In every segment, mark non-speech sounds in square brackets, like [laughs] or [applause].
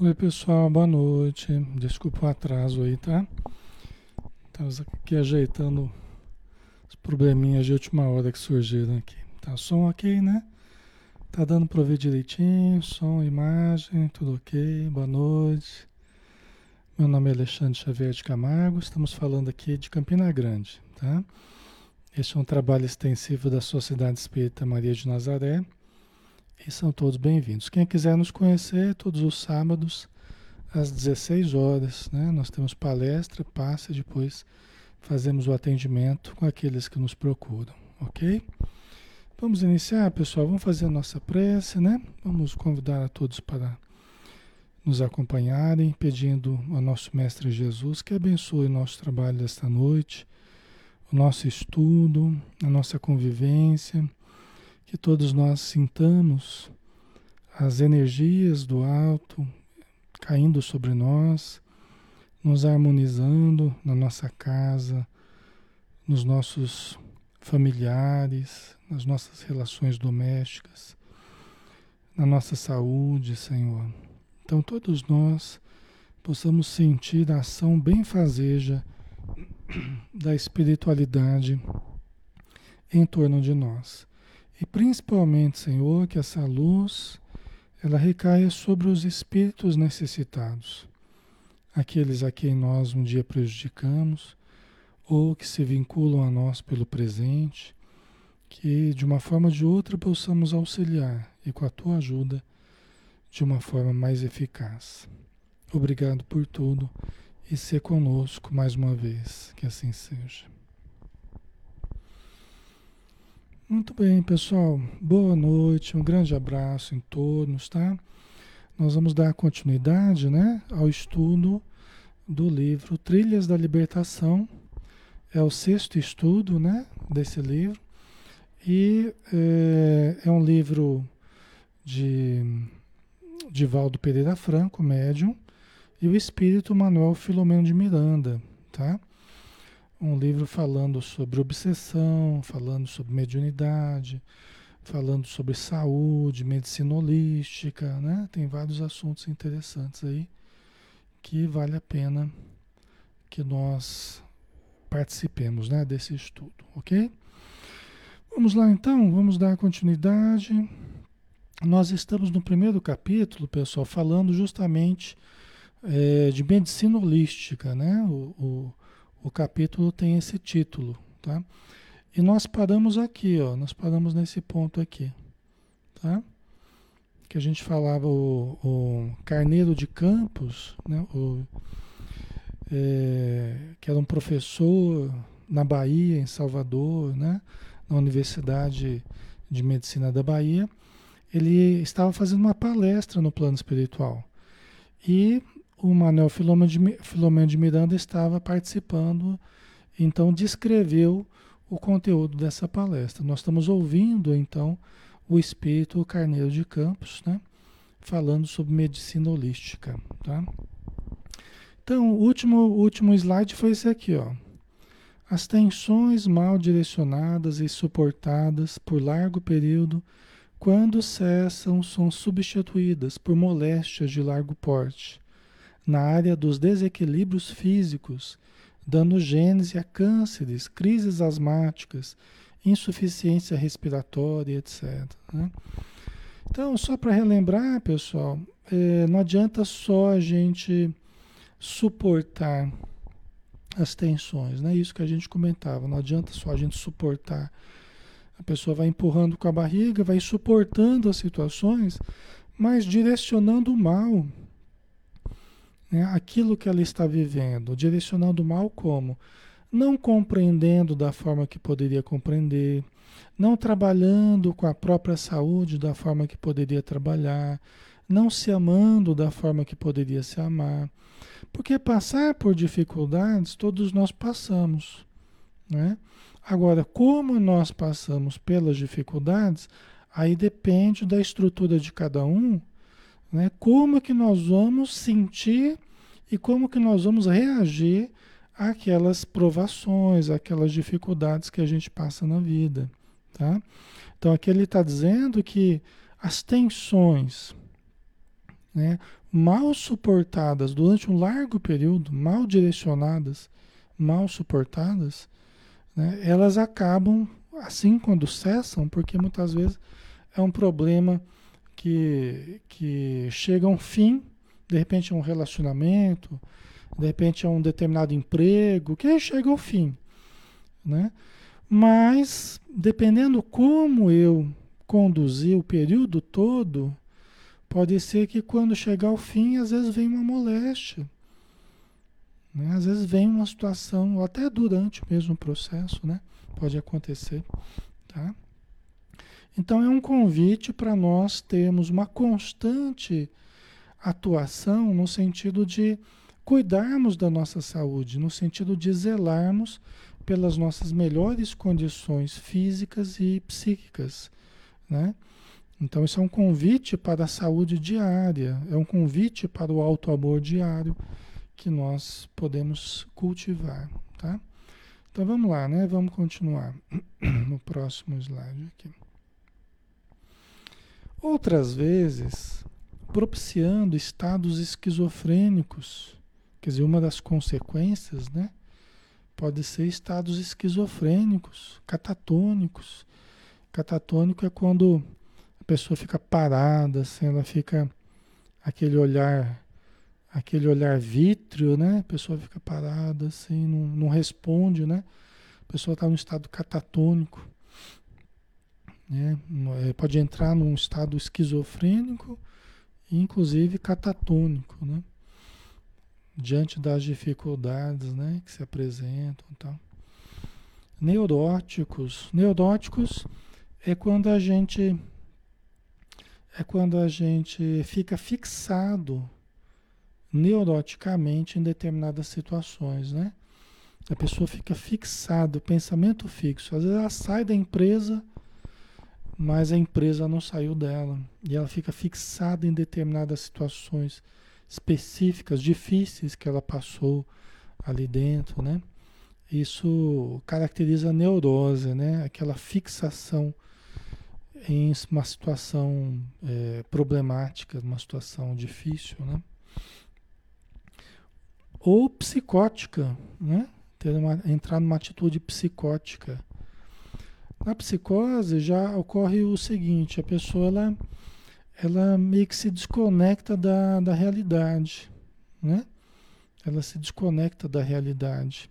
Oi, pessoal, boa noite. Desculpa o atraso aí, tá? Estamos aqui ajeitando os probleminhas de última hora que surgiram aqui. Tá som ok, né? Tá dando para ver direitinho, som, imagem, tudo ok. Boa noite. Meu nome é Alexandre Xavier de Camargo, estamos falando aqui de Campina Grande, tá? Este é um trabalho extensivo da Sociedade Espírita Maria de Nazaré e são todos bem-vindos. Quem quiser nos conhecer, todos os sábados, às 16 horas, né? Nós temos palestra, passa depois fazemos o atendimento com aqueles que nos procuram, ok? Vamos iniciar, pessoal. Vamos fazer a nossa prece, né? Vamos convidar a todos para nos acompanharem, pedindo ao nosso Mestre Jesus que abençoe o nosso trabalho desta noite, o nosso estudo, a nossa convivência que todos nós sintamos as energias do alto caindo sobre nós, nos harmonizando na nossa casa, nos nossos familiares, nas nossas relações domésticas, na nossa saúde, Senhor. Então, todos nós possamos sentir a ação benfazeja da espiritualidade em torno de nós. E principalmente, Senhor, que essa luz ela recaia sobre os espíritos necessitados, aqueles a quem nós um dia prejudicamos ou que se vinculam a nós pelo presente, que de uma forma ou de outra possamos auxiliar e com a tua ajuda de uma forma mais eficaz. Obrigado por tudo e ser conosco mais uma vez, que assim seja. Muito bem, pessoal. Boa noite, um grande abraço em todos, tá? Nós vamos dar continuidade, né, ao estudo do livro Trilhas da Libertação. É o sexto estudo, né, desse livro. E é, é um livro de, de Valdo Pereira Franco, médium, e o espírito Manuel Filomeno de Miranda, tá? Um livro falando sobre obsessão, falando sobre mediunidade, falando sobre saúde, medicina holística, né? Tem vários assuntos interessantes aí que vale a pena que nós participemos, né, desse estudo, ok? Vamos lá então, vamos dar continuidade. Nós estamos no primeiro capítulo, pessoal, falando justamente é, de medicina holística, né? O, o o capítulo tem esse título, tá? E nós paramos aqui, ó, nós paramos nesse ponto aqui, tá? Que a gente falava o, o Carneiro de Campos, né? O, é, que era um professor na Bahia, em Salvador, né? Na Universidade de Medicina da Bahia, ele estava fazendo uma palestra no plano espiritual. E o Manuel Filomeno de, Filomeno de Miranda estava participando, então descreveu o conteúdo dessa palestra. Nós estamos ouvindo, então, o espírito Carneiro de Campos, né? falando sobre medicina holística. Tá? Então, o último, último slide foi esse aqui. Ó. As tensões mal direcionadas e suportadas por largo período, quando cessam, são substituídas por moléstias de largo porte na área dos desequilíbrios físicos, dando gênese a cânceres, crises asmáticas, insuficiência respiratória, etc. Né? Então, só para relembrar, pessoal, é, não adianta só a gente suportar as tensões, né? Isso que a gente comentava, não adianta só a gente suportar. A pessoa vai empurrando com a barriga, vai suportando as situações, mas direcionando o mal né, aquilo que ela está vivendo, direcionando mal como? Não compreendendo da forma que poderia compreender, não trabalhando com a própria saúde da forma que poderia trabalhar, não se amando da forma que poderia se amar. Porque passar por dificuldades todos nós passamos. Né? Agora, como nós passamos pelas dificuldades, aí depende da estrutura de cada um né? Como que nós vamos sentir e como que nós vamos reagir àquelas provações, àquelas dificuldades que a gente passa na vida, tá? Então aqui ele está dizendo que as tensões, né? mal suportadas durante um largo período, mal direcionadas, mal suportadas, né, elas acabam assim quando cessam, porque muitas vezes é um problema que, que chega a um fim, de repente é um relacionamento, de repente é um determinado emprego, que chega ao fim. Né? Mas, dependendo como eu conduzir o período todo, pode ser que quando chegar ao fim, às vezes vem uma moléstia. Né? Às vezes vem uma situação, ou até durante o mesmo processo, né? pode acontecer. Tá? Então é um convite para nós termos uma constante atuação no sentido de cuidarmos da nossa saúde, no sentido de zelarmos pelas nossas melhores condições físicas e psíquicas, né? Então isso é um convite para a saúde diária, é um convite para o alto amor diário que nós podemos cultivar, tá? Então vamos lá, né? Vamos continuar [clears throat] no próximo slide aqui. Outras vezes, propiciando estados esquizofrênicos, quer dizer, uma das consequências, né? Pode ser estados esquizofrênicos, catatônicos. Catatônico é quando a pessoa fica parada, assim, ela fica aquele olhar, aquele olhar vítreo, né? A pessoa fica parada, assim, não, não responde, né? A pessoa está num estado catatônico. Né? É, pode entrar num estado esquizofrênico, inclusive catatônico, né? diante das dificuldades né, que se apresentam. Então. Neuróticos. Neuróticos é quando a gente é quando a gente fica fixado neuroticamente em determinadas situações, né? A pessoa fica fixada, pensamento fixo. Às vezes ela sai da empresa, mas a empresa não saiu dela. E ela fica fixada em determinadas situações específicas, difíceis que ela passou ali dentro, né? Isso caracteriza a neurose, né? Aquela fixação em uma situação é, problemática, uma situação difícil, né? Ou psicótica, né? Ter uma, entrar numa atitude psicótica. Na psicose já ocorre o seguinte, a pessoa ela ela meio que se desconecta da, da realidade, né? Ela se desconecta da realidade,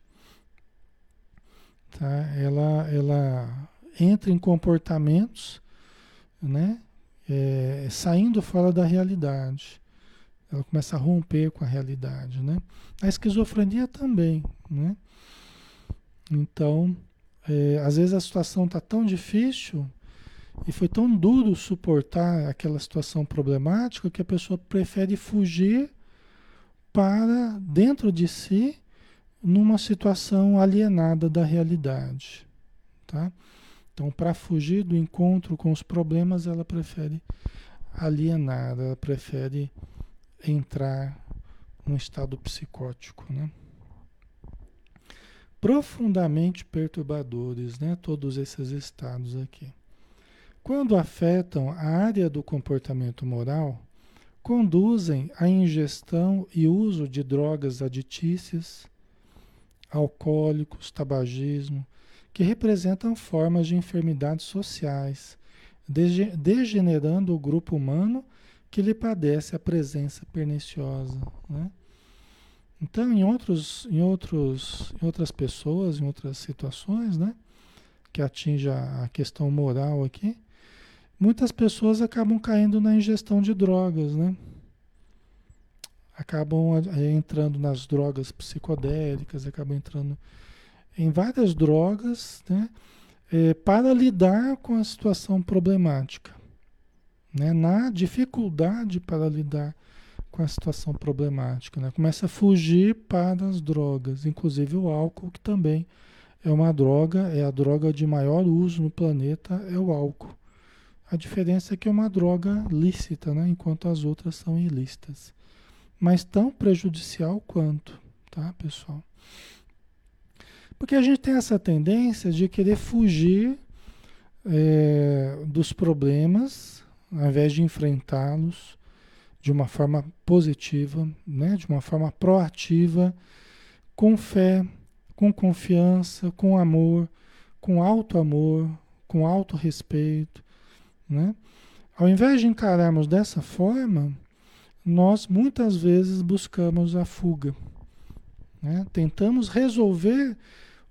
tá? Ela, ela entra em comportamentos, né? É, saindo fora da realidade. Ela começa a romper com a realidade, né? A esquizofrenia também, né? Então, é, às vezes a situação está tão difícil e foi tão duro suportar aquela situação problemática que a pessoa prefere fugir para dentro de si numa situação alienada da realidade, tá? Então, para fugir do encontro com os problemas, ela prefere alienar, ela prefere entrar num estado psicótico, né? Profundamente perturbadores, né? Todos esses estados aqui quando afetam a área do comportamento moral, conduzem à ingestão e uso de drogas aditícias, alcoólicos, tabagismo, que representam formas de enfermidades sociais, degenerando o grupo humano que lhe padece a presença perniciosa. Né? Então, em, outros, em, outros, em outras pessoas, em outras situações, né, que atinge a questão moral aqui, muitas pessoas acabam caindo na ingestão de drogas, né? Acabam entrando nas drogas psicodélicas, acabam entrando em várias drogas, né? É, para lidar com a situação problemática, né? Na dificuldade para lidar com a situação problemática, né? Começa a fugir para as drogas, inclusive o álcool, que também é uma droga, é a droga de maior uso no planeta, é o álcool. A diferença é que é uma droga lícita, né? enquanto as outras são ilícitas. Mas tão prejudicial quanto, tá, pessoal? Porque a gente tem essa tendência de querer fugir é, dos problemas, ao invés de enfrentá-los, de uma forma positiva, né? de uma forma proativa, com fé, com confiança, com amor, com alto amor, com alto respeito, né? Ao invés de encararmos dessa forma, nós muitas vezes buscamos a fuga. Né? Tentamos resolver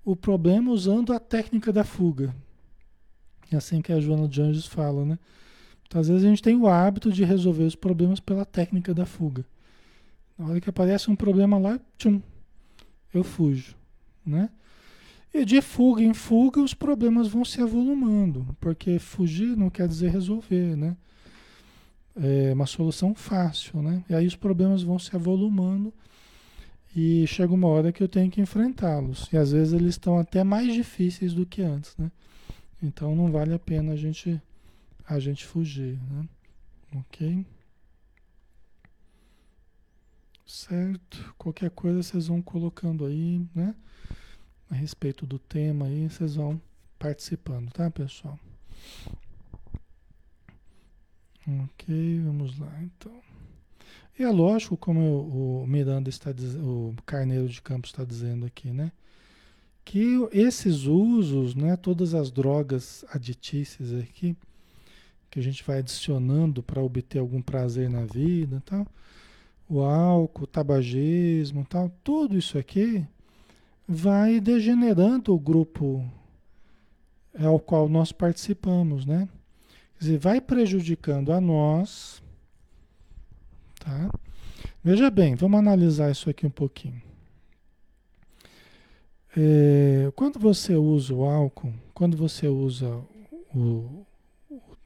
o problema usando a técnica da fuga. É assim que a Joana de Anjos fala, né? Então, às vezes a gente tem o hábito de resolver os problemas pela técnica da fuga. Na hora que aparece um problema lá, tchum, eu fujo, né? E de fuga em fuga os problemas vão se avolumando, porque fugir não quer dizer resolver, né? É uma solução fácil, né? E aí os problemas vão se avolumando e chega uma hora que eu tenho que enfrentá-los. E às vezes eles estão até mais difíceis do que antes, né? Então não vale a pena a gente a gente fugir, né? OK? Certo? Qualquer coisa vocês vão colocando aí, né? a respeito do tema aí, vocês vão participando, tá, pessoal? Ok, vamos lá então. E é lógico, como o Miranda está dizendo, o Carneiro de Campos está dizendo aqui, né? Que esses usos, né, todas as drogas aditícias aqui, que a gente vai adicionando para obter algum prazer na vida, tal, o álcool, o tabagismo, tal, tudo isso aqui vai degenerando o grupo ao qual nós participamos, né? Quer dizer, vai prejudicando a nós, tá? Veja bem, vamos analisar isso aqui um pouquinho. É, quando você usa o álcool, quando você usa o,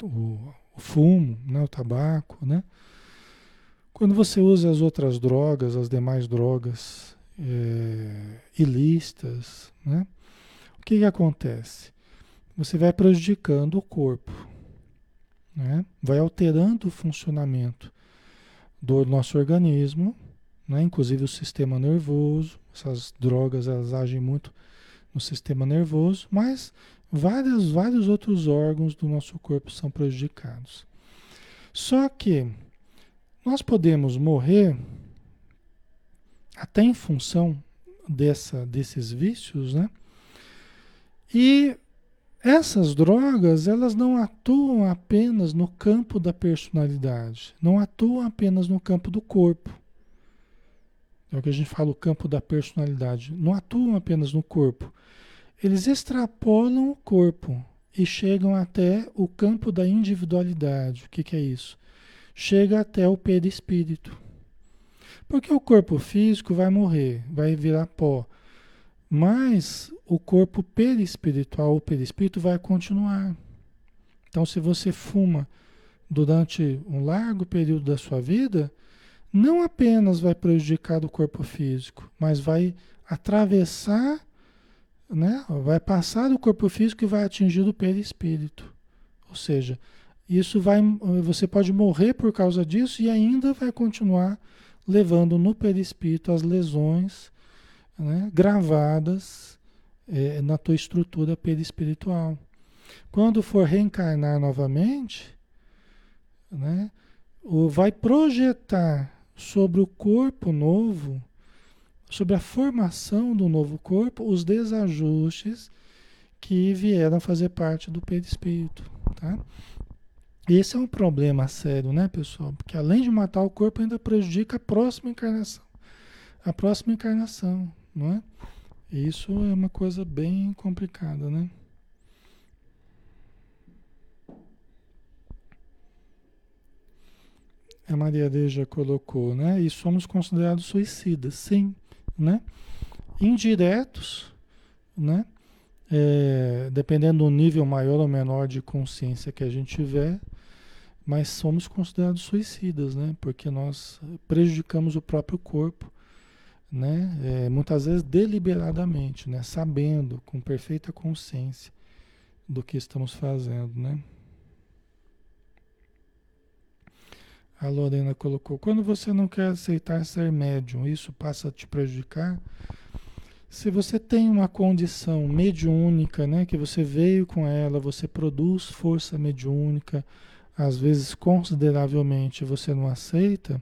o, o, fumo, né, o tabaco, né? Quando você usa as outras drogas, as demais drogas, é, ilícitas, né? O que, que acontece? Você vai prejudicando o corpo, né? vai alterando o funcionamento do nosso organismo, né? inclusive o sistema nervoso. Essas drogas elas agem muito no sistema nervoso, mas vários, vários outros órgãos do nosso corpo são prejudicados. Só que nós podemos morrer até em função dessa, desses vícios, né? E essas drogas, elas não atuam apenas no campo da personalidade, não atuam apenas no campo do corpo. É o que a gente fala, o campo da personalidade. Não atuam apenas no corpo. Eles extrapolam o corpo e chegam até o campo da individualidade. O que, que é isso? Chega até o perispírito. Porque o corpo físico vai morrer, vai virar pó. Mas o corpo perispiritual, o perispírito vai continuar. Então, se você fuma durante um largo período da sua vida, não apenas vai prejudicar o corpo físico, mas vai atravessar, né? vai passar do corpo físico e vai atingir o perispírito. Ou seja, isso vai, você pode morrer por causa disso e ainda vai continuar levando no perispírito as lesões né, gravadas é, na tua estrutura perispiritual. Quando for reencarnar novamente, né, vai projetar sobre o corpo novo, sobre a formação do novo corpo, os desajustes que vieram fazer parte do perispírito. Tá? Esse é um problema sério, né, pessoal? Porque além de matar o corpo, ainda prejudica a próxima encarnação. A próxima encarnação, não é? Isso é uma coisa bem complicada, né? A Maria Deja colocou, né? E somos considerados suicidas, sim, né? Indiretos, né? É, dependendo do nível maior ou menor de consciência que a gente tiver, mas somos considerados suicidas, né? Porque nós prejudicamos o próprio corpo, né? É, muitas vezes deliberadamente, né? Sabendo, com perfeita consciência do que estamos fazendo, né? A Lorena colocou: quando você não quer aceitar ser médium, isso passa a te prejudicar? Se você tem uma condição mediúnica, né, que você veio com ela, você produz força mediúnica, às vezes consideravelmente você não aceita,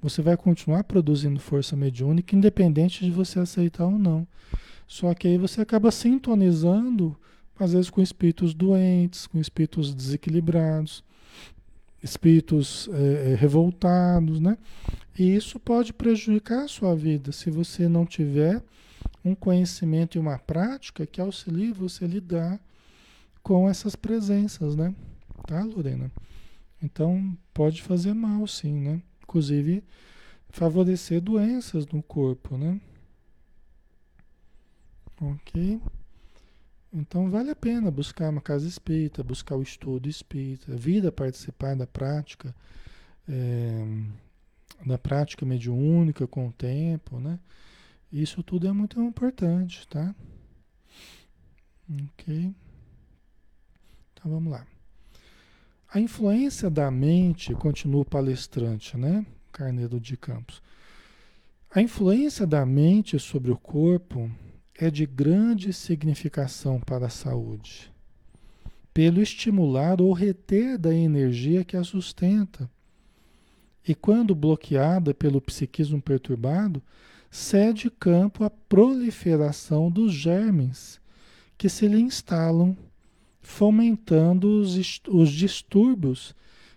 você vai continuar produzindo força mediúnica, independente de você aceitar ou não. Só que aí você acaba sintonizando, às vezes, com espíritos doentes, com espíritos desequilibrados, espíritos é, revoltados, né? E isso pode prejudicar a sua vida se você não tiver um conhecimento e uma prática que auxilie você a lidar com essas presenças, né? Tá, Lorena? Então, pode fazer mal, sim, né? Inclusive, favorecer doenças no corpo, né? Ok? Então, vale a pena buscar uma casa espírita, buscar o estudo espírita, vir a participar da prática, é, da prática mediúnica com o tempo, né? Isso tudo é muito importante, tá? Ok? Então, vamos lá. A influência da mente, continua o palestrante, né? Carneiro de Campos. A influência da mente sobre o corpo é de grande significação para a saúde, pelo estimular ou reter da energia que a sustenta. E quando bloqueada pelo psiquismo perturbado, cede campo à proliferação dos germes que se lhe instalam fomentando os, os distúrbios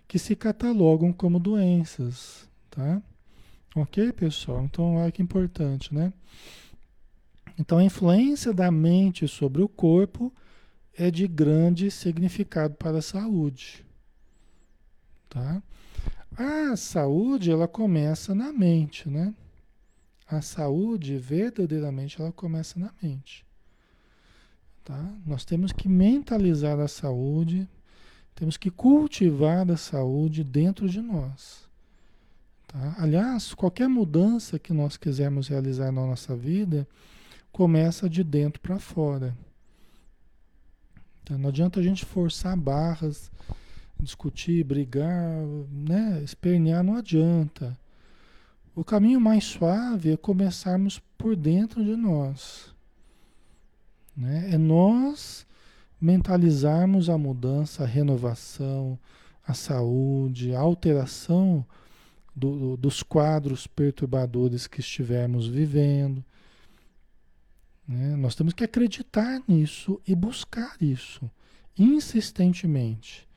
que se catalogam como doenças, tá? Ok, pessoal? Então, olha que importante, né? Então, a influência da mente sobre o corpo é de grande significado para a saúde, tá? A saúde, ela começa na mente, né? A saúde, verdadeiramente, ela começa na mente. Tá? Nós temos que mentalizar a saúde, temos que cultivar a saúde dentro de nós. Tá? Aliás, qualquer mudança que nós quisermos realizar na nossa vida começa de dentro para fora. Então, não adianta a gente forçar barras, discutir, brigar, né? espernear, não adianta. O caminho mais suave é começarmos por dentro de nós. Né? É nós mentalizarmos a mudança, a renovação, a saúde, a alteração do, do, dos quadros perturbadores que estivermos vivendo. Né? Nós temos que acreditar nisso e buscar isso insistentemente.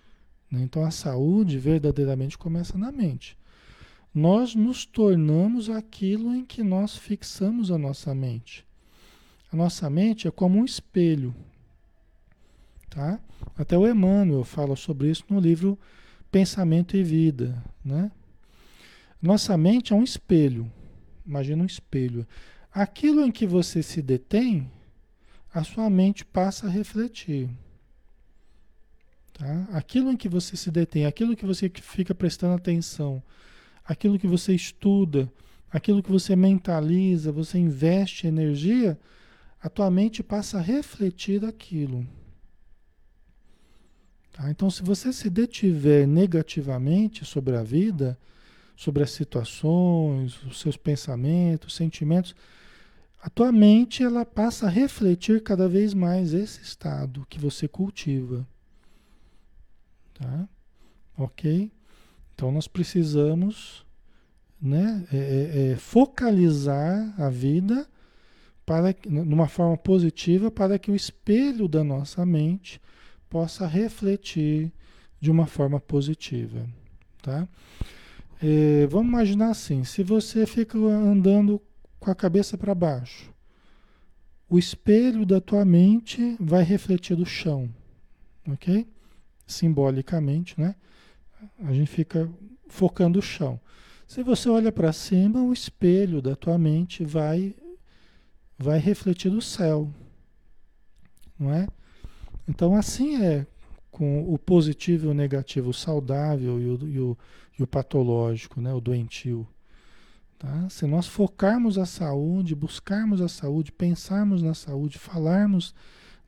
Né? Então a saúde verdadeiramente começa na mente. Nós nos tornamos aquilo em que nós fixamos a nossa mente. A nossa mente é como um espelho. Tá? Até o Emmanuel fala sobre isso no livro Pensamento e Vida. Né? Nossa mente é um espelho. Imagina um espelho. Aquilo em que você se detém, a sua mente passa a refletir. Tá? Aquilo em que você se detém, aquilo que você fica prestando atenção, aquilo que você estuda, aquilo que você mentaliza, você investe energia, a tua mente passa a refletir aquilo. Tá? Então, se você se detiver negativamente sobre a vida, sobre as situações, os seus pensamentos, sentimentos, a tua mente ela passa a refletir cada vez mais esse estado que você cultiva. Tá? Ok? Então nós precisamos né, é, é, é focalizar a vida para numa forma positiva para que o espelho da nossa mente possa refletir de uma forma positiva, tá? É, vamos imaginar assim, se você fica andando com a cabeça para baixo, o espelho da tua mente vai refletir do chão, ok? Simbolicamente, né? A gente fica focando o chão. Se você olha para cima, o espelho da tua mente vai vai refletir o céu. Não é? Então, assim é com o positivo e o negativo, o saudável e o, e o, e o patológico, né? o doentio. Tá? Se nós focarmos a saúde, buscarmos a saúde, pensarmos na saúde, falarmos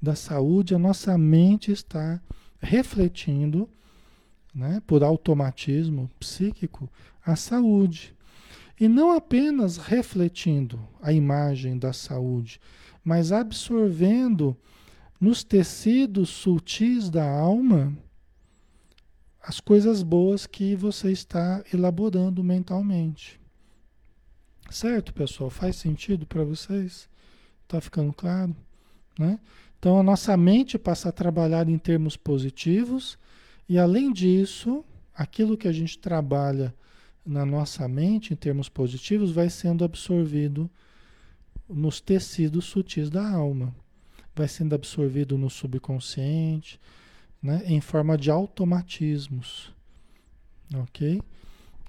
da saúde, a nossa mente está refletindo, né, por automatismo psíquico, a saúde. E não apenas refletindo a imagem da saúde, mas absorvendo nos tecidos sutis da alma as coisas boas que você está elaborando mentalmente. Certo, pessoal? Faz sentido para vocês? Tá ficando claro? Né? Então a nossa mente passa a trabalhar em termos positivos e além disso, aquilo que a gente trabalha na nossa mente em termos positivos vai sendo absorvido nos tecidos sutis da alma, vai sendo absorvido no subconsciente, né, em forma de automatismos, ok?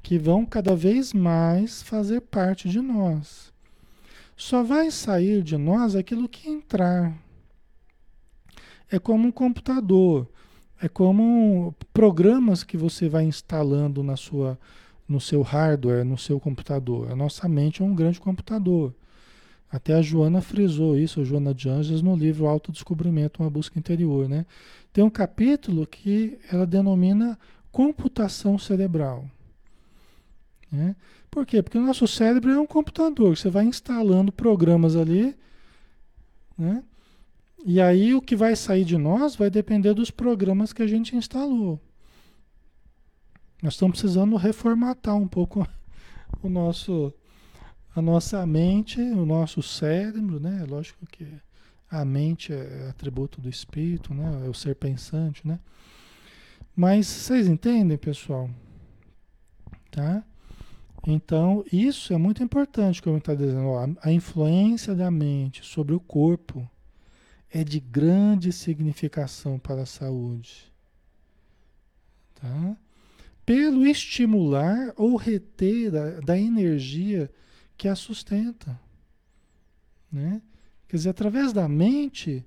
Que vão cada vez mais fazer parte de nós. Só vai sair de nós aquilo que entrar. É como um computador, é como programas que você vai instalando na sua, no seu hardware, no seu computador. A nossa mente é um grande computador. Até a Joana frisou isso, a Joana de Anjos, no livro Autodescobrimento, uma busca interior, né? Tem um capítulo que ela denomina computação cerebral. Né? Por quê? Porque o nosso cérebro é um computador, você vai instalando programas ali, né? E aí o que vai sair de nós vai depender dos programas que a gente instalou. Nós estamos precisando reformatar um pouco [laughs] o nosso a nossa mente, o nosso cérebro, né? Lógico que a mente é atributo do espírito, né? É o ser pensante, né? Mas vocês entendem, pessoal? Tá? Então, isso é muito importante, como está dizendo. A influência da mente sobre o corpo é de grande significação para a saúde. Tá? Pelo estimular ou reter da, da energia que a sustenta. Né? Quer dizer, através da mente,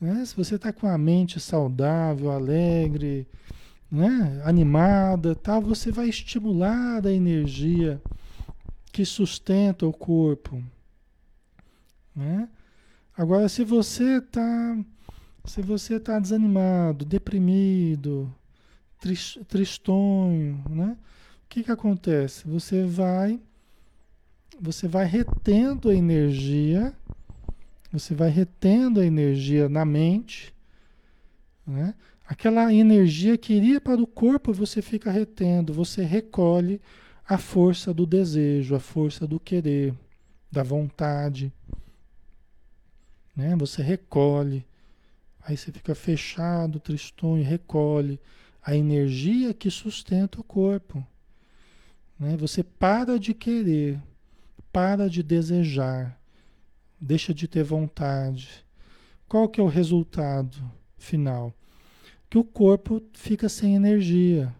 né? se você está com a mente saudável, alegre, né? animada, tal, você vai estimular a energia que sustenta o corpo. Né? Agora, se você está se você está desanimado, deprimido, tristonho, né? O que, que acontece? Você vai você vai retendo a energia, você vai retendo a energia na mente, né? Aquela energia que iria para o corpo, você fica retendo, você recolhe a força do desejo, a força do querer, da vontade. Né? Você recolhe, aí você fica fechado, tristonho, recolhe a energia que sustenta o corpo. Né? Você para de querer, para de desejar, deixa de ter vontade. Qual que é o resultado final? Que o corpo fica sem energia.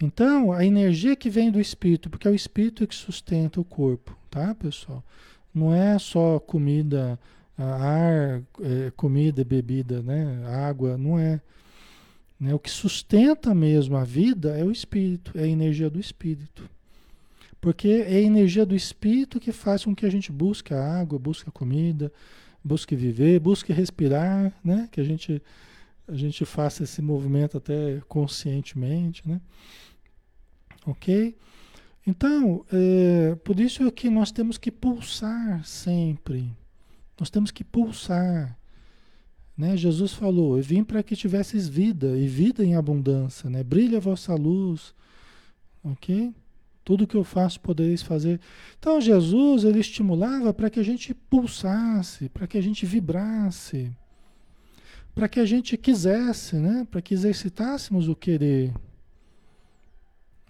Então, a energia que vem do espírito, porque é o espírito que sustenta o corpo, tá, pessoal? Não é só comida, ar, é, comida, bebida, né? Água, não é. Né? O que sustenta mesmo a vida é o espírito, é a energia do espírito. Porque é a energia do espírito que faz com que a gente busque a água, busque a comida, busque viver, busque respirar, né? Que a gente, a gente faça esse movimento até conscientemente, né? Ok? Então, é, por isso é que nós temos que pulsar sempre. Nós temos que pulsar. Né? Jesus falou: Eu vim para que tivesses vida, e vida em abundância. Né? Brilha a vossa luz. Ok? Tudo que eu faço podereis fazer. Então Jesus ele estimulava para que a gente pulsasse, para que a gente vibrasse, para que a gente quisesse, né? Para que exercitássemos o querer.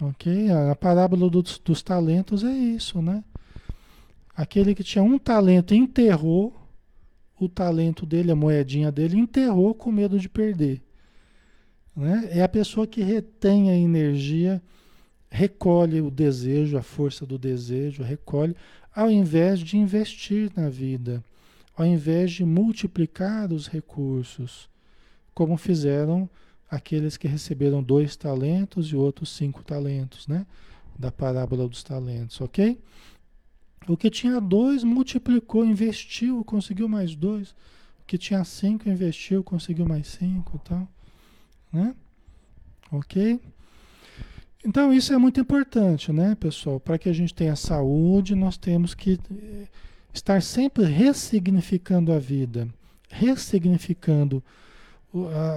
Ok? A, parábola dos, dos talentos é isso, né? Aquele que tinha um talento enterrou o talento dele, a moedinha dele, enterrou com medo de perder. Né? É a pessoa que retém a energia recolhe o desejo, a força do desejo, recolhe, ao invés de investir na vida, ao invés de multiplicar os recursos, como fizeram aqueles que receberam dois talentos e outros cinco talentos, né? Da parábola dos talentos, ok? O que tinha dois multiplicou, investiu, conseguiu mais dois. O que tinha cinco investiu, conseguiu mais cinco, tal, né? Ok? Então isso é muito importante, né, pessoal? Para que a gente tenha saúde, nós temos que eh, estar sempre ressignificando a vida, ressignificando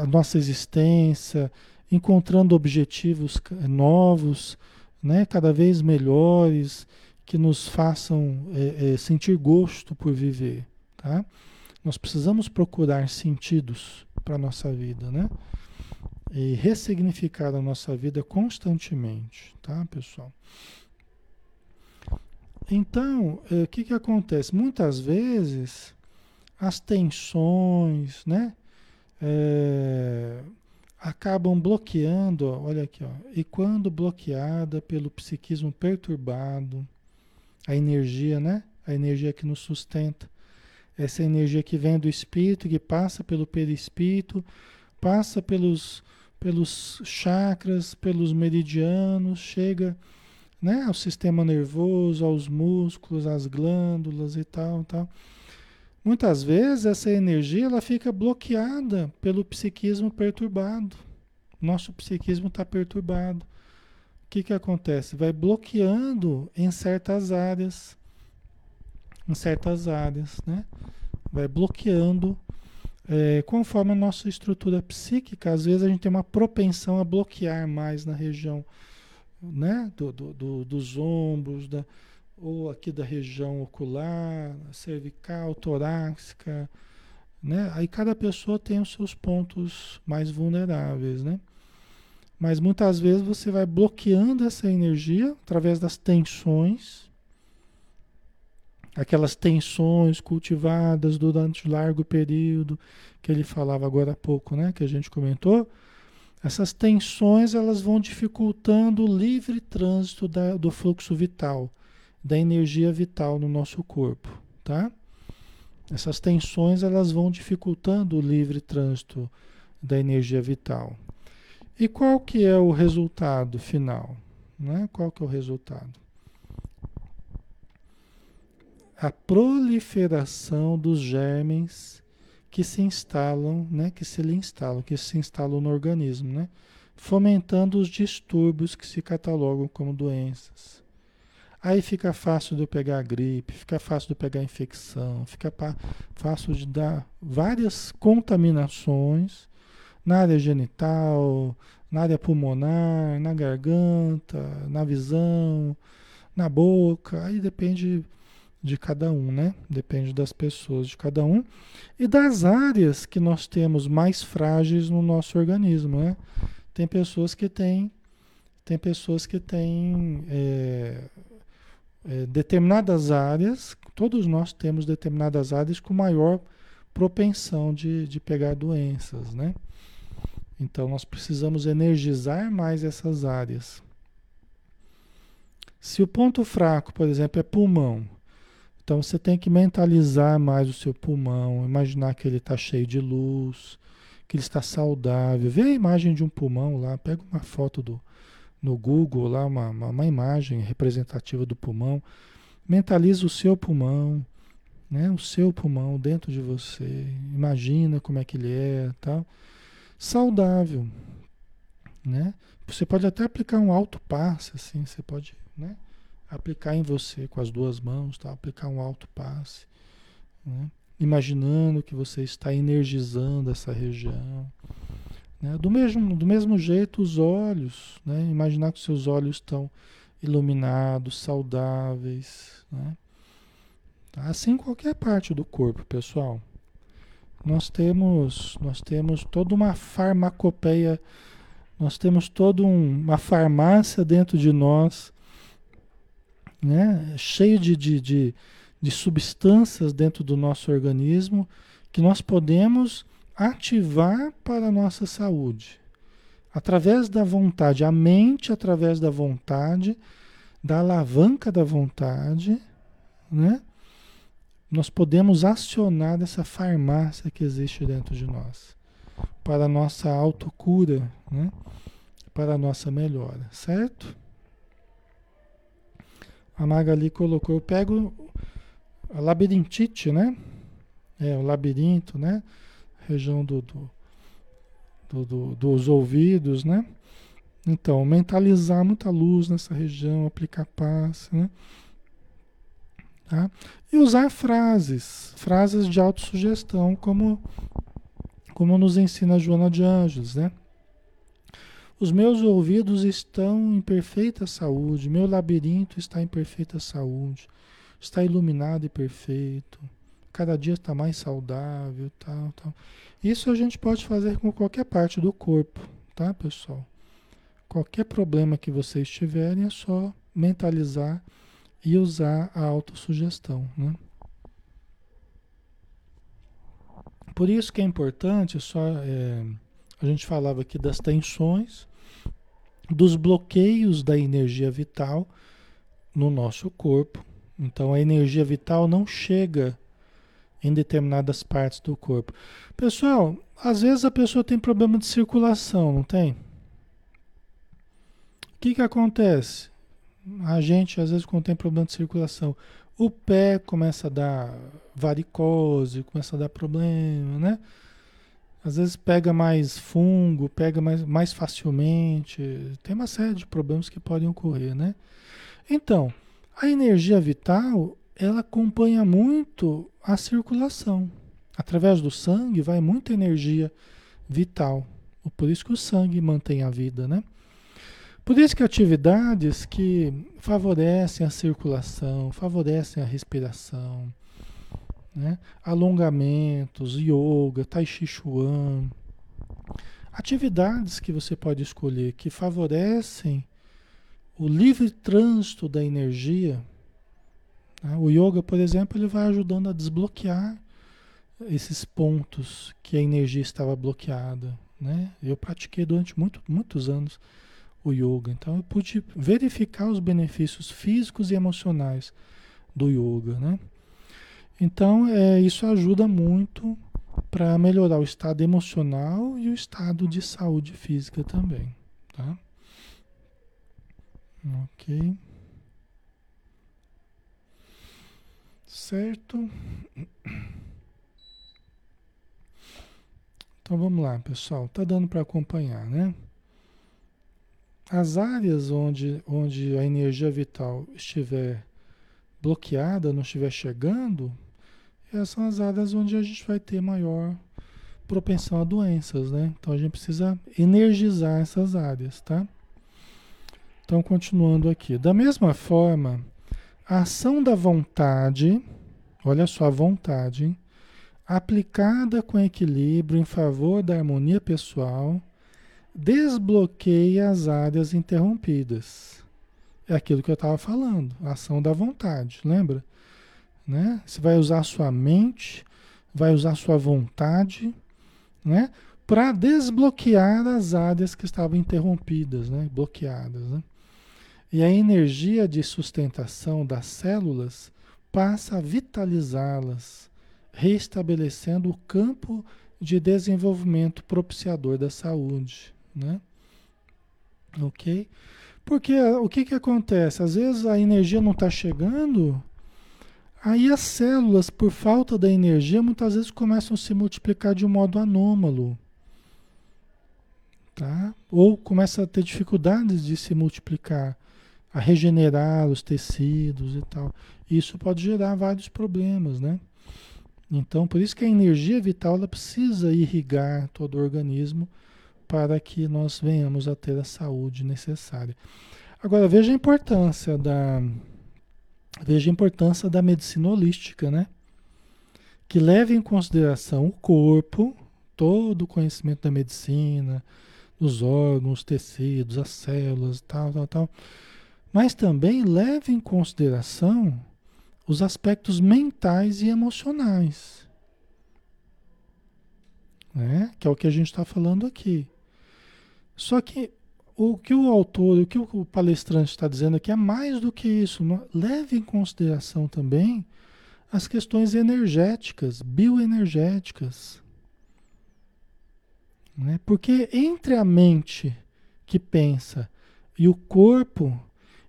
a nossa existência, encontrando objetivos novos, né? cada vez melhores, que nos façam é, é, sentir gosto por viver. Tá? Nós precisamos procurar sentidos para a nossa vida, né? E ressignificar a nossa vida constantemente, tá, pessoal? Então, o que, que acontece? Muitas vezes as tensões, né? É, acabam bloqueando, olha aqui, ó, e quando bloqueada pelo psiquismo perturbado, a energia, né? A energia que nos sustenta, essa energia que vem do espírito, que passa pelo perispírito, passa pelos, pelos chakras, pelos meridianos, chega né, ao sistema nervoso, aos músculos, às glândulas e tal, tal. Muitas vezes essa energia ela fica bloqueada pelo psiquismo perturbado. Nosso psiquismo está perturbado. O que, que acontece? Vai bloqueando em certas áreas em certas áreas, né? Vai bloqueando é, conforme a nossa estrutura psíquica, às vezes a gente tem uma propensão a bloquear mais na região né? do, do, do dos ombros, da, ou aqui da região ocular, cervical, torácica, né? Aí cada pessoa tem os seus pontos mais vulneráveis, né? Mas muitas vezes você vai bloqueando essa energia através das tensões, aquelas tensões cultivadas durante largo período que ele falava agora há pouco, né, que a gente comentou, essas tensões elas vão dificultando o livre trânsito da, do fluxo vital, da energia vital no nosso corpo, tá? Essas tensões elas vão dificultando o livre trânsito da energia vital. E qual que é o resultado final? Né? Qual que é o resultado? a proliferação dos germes que se instalam, né, que se lhe instalam, que se instalam no organismo, né, fomentando os distúrbios que se catalogam como doenças. Aí fica fácil de eu pegar gripe, fica fácil de eu pegar infecção, fica fácil de dar várias contaminações na área genital, na área pulmonar, na garganta, na visão, na boca. Aí depende de cada um, né? Depende das pessoas de cada um e das áreas que nós temos mais frágeis no nosso organismo, né? Tem pessoas que têm, tem pessoas que têm é, é, determinadas áreas, todos nós temos determinadas áreas com maior propensão de, de pegar doenças, né? Então nós precisamos energizar mais essas áreas. Se o ponto fraco, por exemplo, é pulmão, então você tem que mentalizar mais o seu pulmão, imaginar que ele está cheio de luz, que ele está saudável. Vê a imagem de um pulmão lá, pega uma foto do, no Google lá, uma, uma, uma imagem representativa do pulmão. Mentaliza o seu pulmão, né? O seu pulmão dentro de você. Imagina como é que ele é, tal. Saudável, né? Você pode até aplicar um alto passe, assim, você pode, né? Aplicar em você com as duas mãos, tá? aplicar um alto passe, né? imaginando que você está energizando essa região. Né? Do, mesmo, do mesmo jeito, os olhos, né? imaginar que seus olhos estão iluminados, saudáveis. Né? Tá? Assim qualquer parte do corpo, pessoal. Nós temos, nós temos toda uma farmacopeia, nós temos toda um, uma farmácia dentro de nós né? cheio de, de, de, de substâncias dentro do nosso organismo que nós podemos ativar para a nossa saúde. Através da vontade, a mente através da vontade, da alavanca da vontade, né? Nós podemos acionar essa farmácia que existe dentro de nós para a nossa autocura, né? Para a nossa melhora, certo? A Magali colocou, eu pego a labirintite, né? É, o labirinto, né? Região do, do, do, do, dos ouvidos, né? Então, mentalizar muita luz nessa região, aplicar paz, né? Tá? E usar frases, frases de autossugestão, como, como nos ensina a Joana de Anjos, né? Os meus ouvidos estão em perfeita saúde, meu labirinto está em perfeita saúde, está iluminado e perfeito, cada dia está mais saudável, tal, tal. Isso a gente pode fazer com qualquer parte do corpo, tá, pessoal? Qualquer problema que vocês tiverem é só mentalizar e usar a autossugestão, né? Por isso que é importante, só é, a gente falava aqui das tensões, dos bloqueios da energia vital no nosso corpo. Então a energia vital não chega em determinadas partes do corpo. Pessoal, às vezes a pessoa tem problema de circulação, não tem? O que, que acontece? A gente, às vezes, quando tem problema de circulação, o pé começa a dar varicose, começa a dar problema, né? Às vezes pega mais fungo, pega mais, mais facilmente. Tem uma série de problemas que podem ocorrer, né? Então, a energia vital, ela acompanha muito a circulação. Através do sangue vai muita energia vital. Por isso que o sangue mantém a vida, né? Por isso que atividades que favorecem a circulação, favorecem a respiração, né? alongamentos, yoga, tai chi chuan, atividades que você pode escolher que favorecem o livre trânsito da energia. Né? O yoga, por exemplo, ele vai ajudando a desbloquear esses pontos que a energia estava bloqueada. Né? Eu pratiquei durante muito, muitos anos o yoga. Então eu pude verificar os benefícios físicos e emocionais do yoga, né? Então é, isso ajuda muito para melhorar o estado emocional e o estado de saúde física também, tá? Ok. Certo. Então vamos lá, pessoal. Tá dando para acompanhar, né? As áreas onde, onde a energia vital estiver bloqueada, não estiver chegando, essas são as áreas onde a gente vai ter maior propensão a doenças, né? Então a gente precisa energizar essas áreas, tá? Então, continuando aqui. Da mesma forma, a ação da vontade, olha só a vontade, hein? aplicada com equilíbrio em favor da harmonia pessoal, desbloqueia as áreas interrompidas. É aquilo que eu estava falando, a ação da vontade, lembra? Né? Você vai usar a sua mente, vai usar a sua vontade, né? Para desbloquear as áreas que estavam interrompidas, né? bloqueadas. Né? E a energia de sustentação das células passa a vitalizá-las, restabelecendo o campo de desenvolvimento propiciador da saúde né? Ok? Porque o que, que acontece? Às vezes a energia não está chegando, aí as células, por falta da energia, muitas vezes começam a se multiplicar de um modo anômalo. Tá? Ou começa a ter dificuldades de se multiplicar, a regenerar os tecidos e tal. Isso pode gerar vários problemas, né? Então, por isso que a energia vital ela precisa irrigar todo o organismo para que nós venhamos a ter a saúde necessária. Agora veja a importância da veja a importância da medicina holística, né? Que leva em consideração o corpo, todo o conhecimento da medicina, dos órgãos, tecidos, as células, tal, tal, tal. Mas também leva em consideração os aspectos mentais e emocionais. Né? Que é o que a gente está falando aqui. Só que o que o autor, o que o palestrante está dizendo aqui é mais do que isso. Leve em consideração também as questões energéticas, bioenergéticas. Né? Porque entre a mente que pensa e o corpo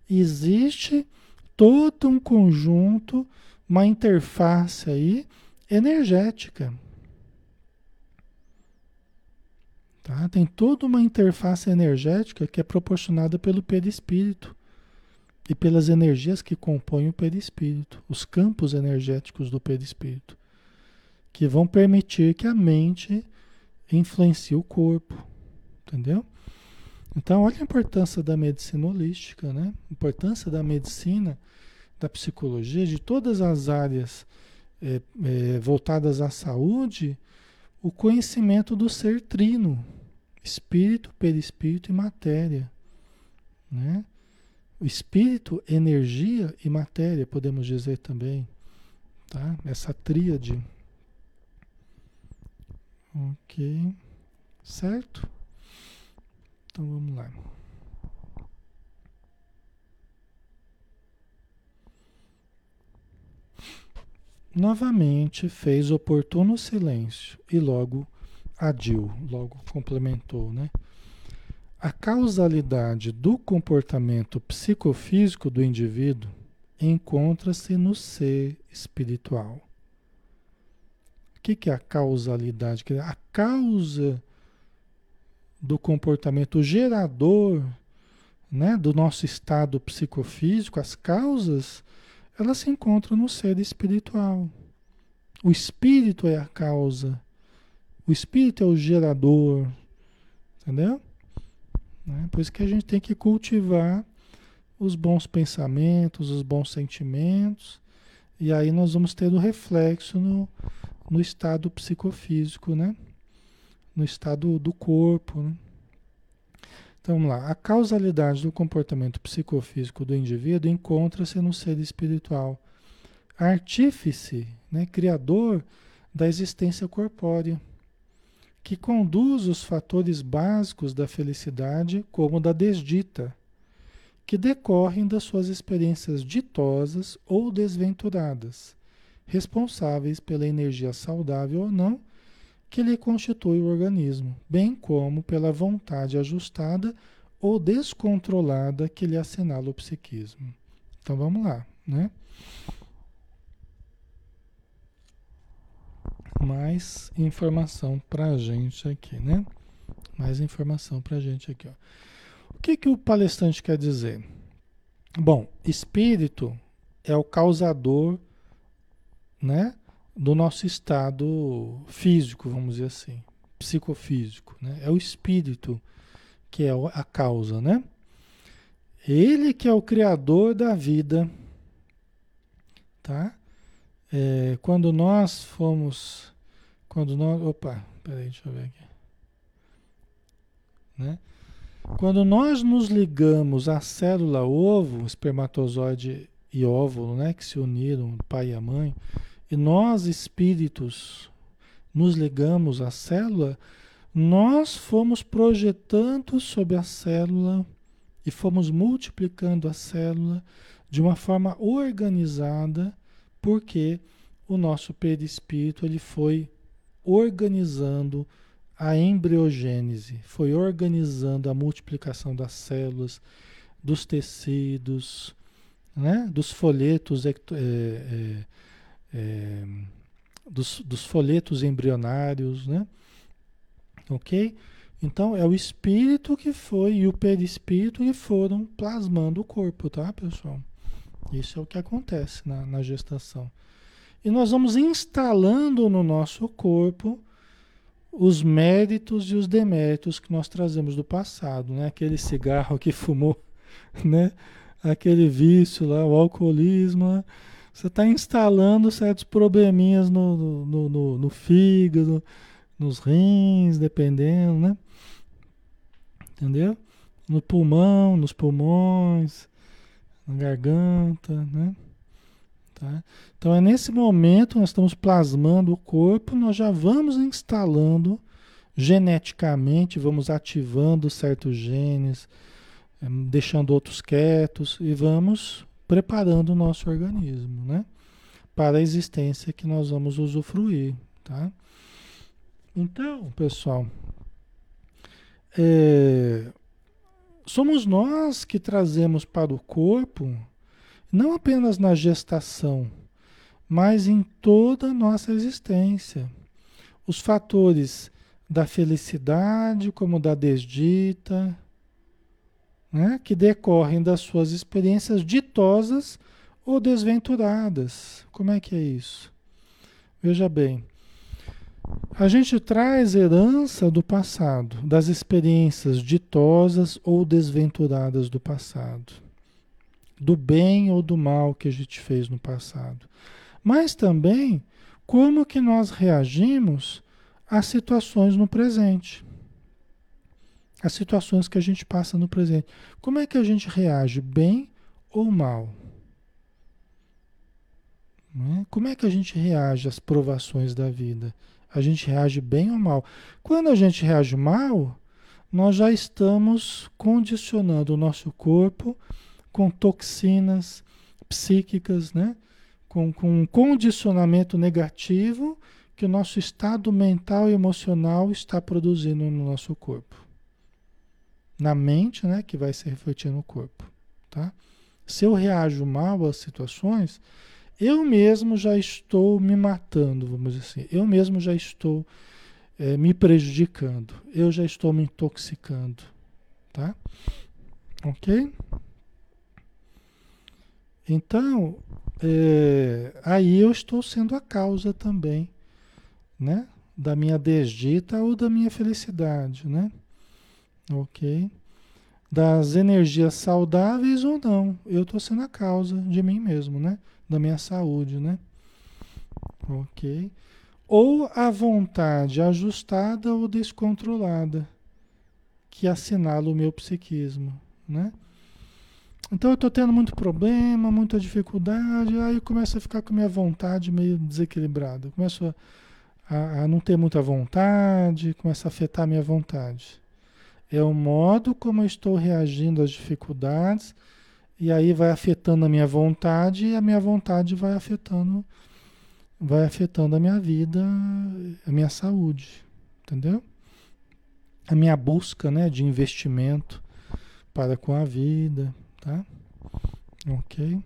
existe todo um conjunto, uma interface aí energética. Tá? Tem toda uma interface energética que é proporcionada pelo perispírito e pelas energias que compõem o perispírito, os campos energéticos do perispírito, que vão permitir que a mente influencie o corpo, entendeu? Então, olha a importância da medicina holística, né? A importância da medicina, da psicologia, de todas as áreas é, é, voltadas à saúde, o conhecimento do ser trino, espírito, perispírito e matéria, né? Espírito, energia e matéria, podemos dizer também, tá? Essa tríade. Ok, certo? Então vamos lá. Novamente fez oportuno silêncio e logo adiu, logo complementou, né? A causalidade do comportamento psicofísico do indivíduo encontra-se no ser espiritual. O que, que é a causalidade? A causa do comportamento gerador né, do nosso estado psicofísico, as causas, elas se encontram no ser espiritual. O espírito é a causa. O espírito é o gerador. Entendeu? Né? Por isso que a gente tem que cultivar os bons pensamentos, os bons sentimentos, e aí nós vamos ter o reflexo no, no estado psicofísico, né? no estado do corpo. Né? Então vamos lá. A causalidade do comportamento psicofísico do indivíduo encontra-se no ser espiritual, artífice, né, criador da existência corpórea, que conduz os fatores básicos da felicidade, como da desdita, que decorrem das suas experiências ditosas ou desventuradas, responsáveis pela energia saudável ou não que lhe constitui o organismo, bem como pela vontade ajustada ou descontrolada que lhe assinala o psiquismo. Então vamos lá, né? Mais informação para a gente aqui, né? Mais informação para a gente aqui. Ó. O que, que o palestrante quer dizer? Bom, espírito é o causador, né? do nosso estado físico, vamos dizer assim, psicofísico, né? É o espírito que é a causa, né? Ele que é o criador da vida, tá? É, quando nós fomos, quando nós, opa, peraí, deixa eu ver aqui, né? Quando nós nos ligamos à célula ovo, espermatozoide e óvulo, né, que se uniram, o pai e a mãe, e nós espíritos nos ligamos à célula, nós fomos projetando sobre a célula e fomos multiplicando a célula de uma forma organizada, porque o nosso perispírito ele foi organizando a embriogênese, foi organizando a multiplicação das células, dos tecidos, né? dos folhetos é, é, é, dos, dos folhetos embrionários, né? Ok? Então é o espírito que foi e o perispírito que foram plasmando o corpo, tá, pessoal? Isso é o que acontece na, na gestação. E nós vamos instalando no nosso corpo os méritos e os deméritos que nós trazemos do passado, né? Aquele cigarro que fumou, [laughs] né? Aquele vício lá, o alcoolismo, né? Você está instalando certos probleminhas no, no, no, no, fígado, nos rins, dependendo, né? Entendeu? No pulmão, nos pulmões, na garganta, né? Tá? Então é nesse momento nós estamos plasmando o corpo, nós já vamos instalando geneticamente, vamos ativando certos genes, eh, deixando outros quietos e vamos preparando o nosso organismo, né? Para a existência que nós vamos usufruir, tá? Então, pessoal, é, somos nós que trazemos para o corpo, não apenas na gestação, mas em toda a nossa existência, os fatores da felicidade, como da desdita, né, que decorrem das suas experiências ditosas ou desventuradas. Como é que é isso? Veja bem, A gente traz herança do passado, das experiências ditosas ou desventuradas do passado, do bem ou do mal que a gente fez no passado. Mas também como que nós reagimos às situações no presente. As situações que a gente passa no presente. Como é que a gente reage, bem ou mal? É? Como é que a gente reage às provações da vida? A gente reage bem ou mal? Quando a gente reage mal, nós já estamos condicionando o nosso corpo com toxinas psíquicas, né? com, com um condicionamento negativo que o nosso estado mental e emocional está produzindo no nosso corpo. Na mente, né, que vai se refletir no corpo, tá? Se eu reajo mal às situações, eu mesmo já estou me matando, vamos dizer assim. Eu mesmo já estou é, me prejudicando. Eu já estou me intoxicando. Tá? Ok? Então, é, aí eu estou sendo a causa também, né? Da minha desdita ou da minha felicidade, né? Ok? Das energias saudáveis ou não. Eu estou sendo a causa de mim mesmo, né? Da minha saúde, né? Ok? Ou a vontade ajustada ou descontrolada, que assinala o meu psiquismo, né? Então eu estou tendo muito problema, muita dificuldade, aí eu começo a ficar com a minha vontade meio desequilibrada. Começo a, a, a não ter muita vontade, começa a afetar a minha vontade. É o modo como eu estou reagindo às dificuldades e aí vai afetando a minha vontade e a minha vontade vai afetando vai afetando a minha vida, a minha saúde, entendeu? A minha busca, né, de investimento para com a vida, tá? OK?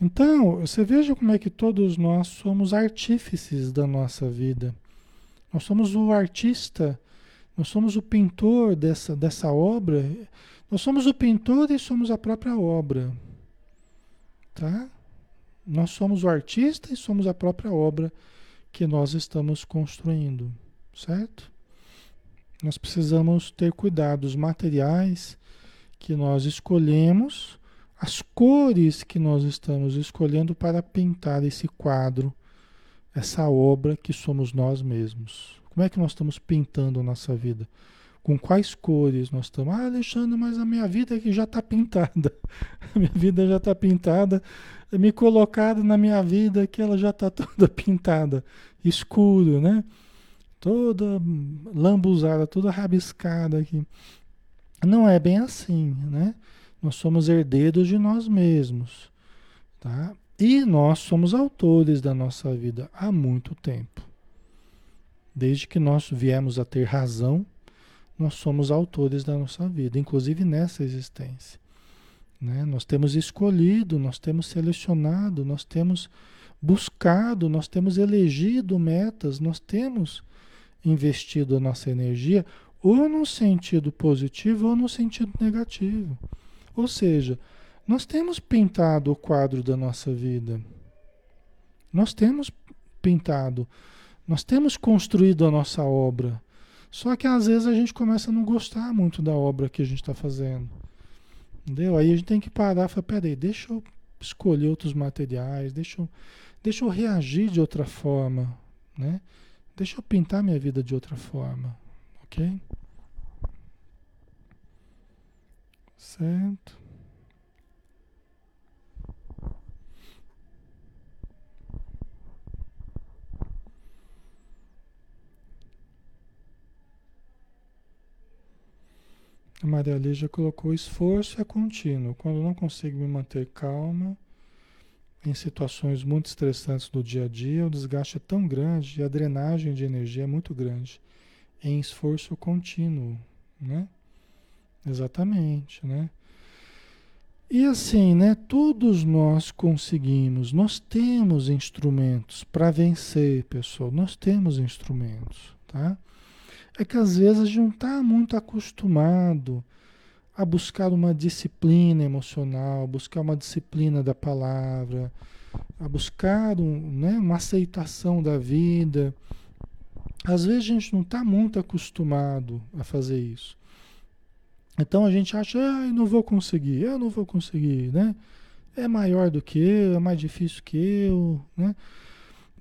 Então, você veja como é que todos nós somos artífices da nossa vida. Nós somos o artista, nós somos o pintor dessa, dessa obra nós somos o pintor e somos a própria obra. Tá? Nós somos o artista e somos a própria obra que nós estamos construindo, certo? Nós precisamos ter cuidado os materiais que nós escolhemos, as cores que nós estamos escolhendo para pintar esse quadro, essa obra que somos nós mesmos. Como é que nós estamos pintando a nossa vida? Com quais cores nós estamos. Ah, Alexandre, mas a minha vida aqui já está pintada. [laughs] A minha vida já está pintada. Me colocada na minha vida que ela já está [laughs] toda pintada. Escuro, né? Toda lambuzada, toda rabiscada aqui. Não é bem assim, né? Nós somos herdeiros de nós mesmos, tá? E nós somos autores da nossa vida há muito tempo. Desde que nós viemos a ter razão, nós somos autores da nossa vida, inclusive nessa existência. Né? Nós temos escolhido, nós temos selecionado, nós temos buscado, nós temos elegido metas, nós temos investido a nossa energia ou no sentido positivo ou no sentido negativo. Ou seja, nós temos pintado o quadro da nossa vida. Nós temos pintado, nós temos construído a nossa obra. Só que às vezes a gente começa a não gostar muito da obra que a gente está fazendo. Entendeu? Aí a gente tem que parar e falar, peraí, deixa eu escolher outros materiais, deixa eu, deixa eu reagir de outra forma, né? Deixa eu pintar minha vida de outra forma, ok? Certo? A Maria Lígia colocou: esforço é contínuo. Quando não consigo me manter calma em situações muito estressantes do dia a dia, o desgaste é tão grande e a drenagem de energia é muito grande em esforço contínuo, né? Exatamente, né? E assim, né? Todos nós conseguimos, nós temos instrumentos para vencer, pessoal. Nós temos instrumentos, tá? É que às vezes a gente não está muito acostumado a buscar uma disciplina emocional, buscar uma disciplina da palavra, a buscar um, né, uma aceitação da vida, Às vezes a gente não está muito acostumado a fazer isso. Então a gente acha, ah, eu não vou conseguir, eu não vou conseguir, né? É maior do que eu, é mais difícil que eu, né?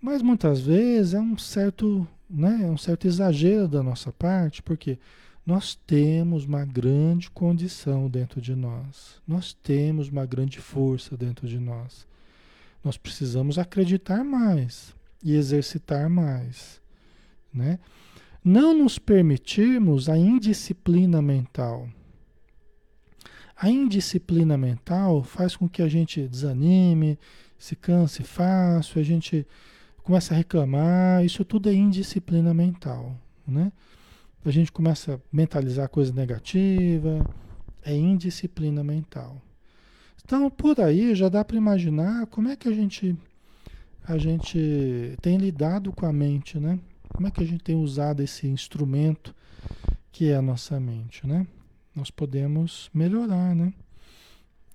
Mas muitas vezes é um certo, né, é um certo exagero da nossa parte, porque nós temos uma grande condição dentro de nós. Nós temos uma grande força dentro de nós. Nós precisamos acreditar mais e exercitar mais, né? Não nos permitirmos a indisciplina mental. A indisciplina mental faz com que a gente desanime, se canse fácil, a gente começa a reclamar, isso tudo é indisciplina mental, né? A gente começa a mentalizar coisa negativa, é indisciplina mental. Então, por aí já dá para imaginar como é que a gente a gente tem lidado com a mente, né? Como é que a gente tem usado esse instrumento que é a nossa mente, né? Nós podemos melhorar, né?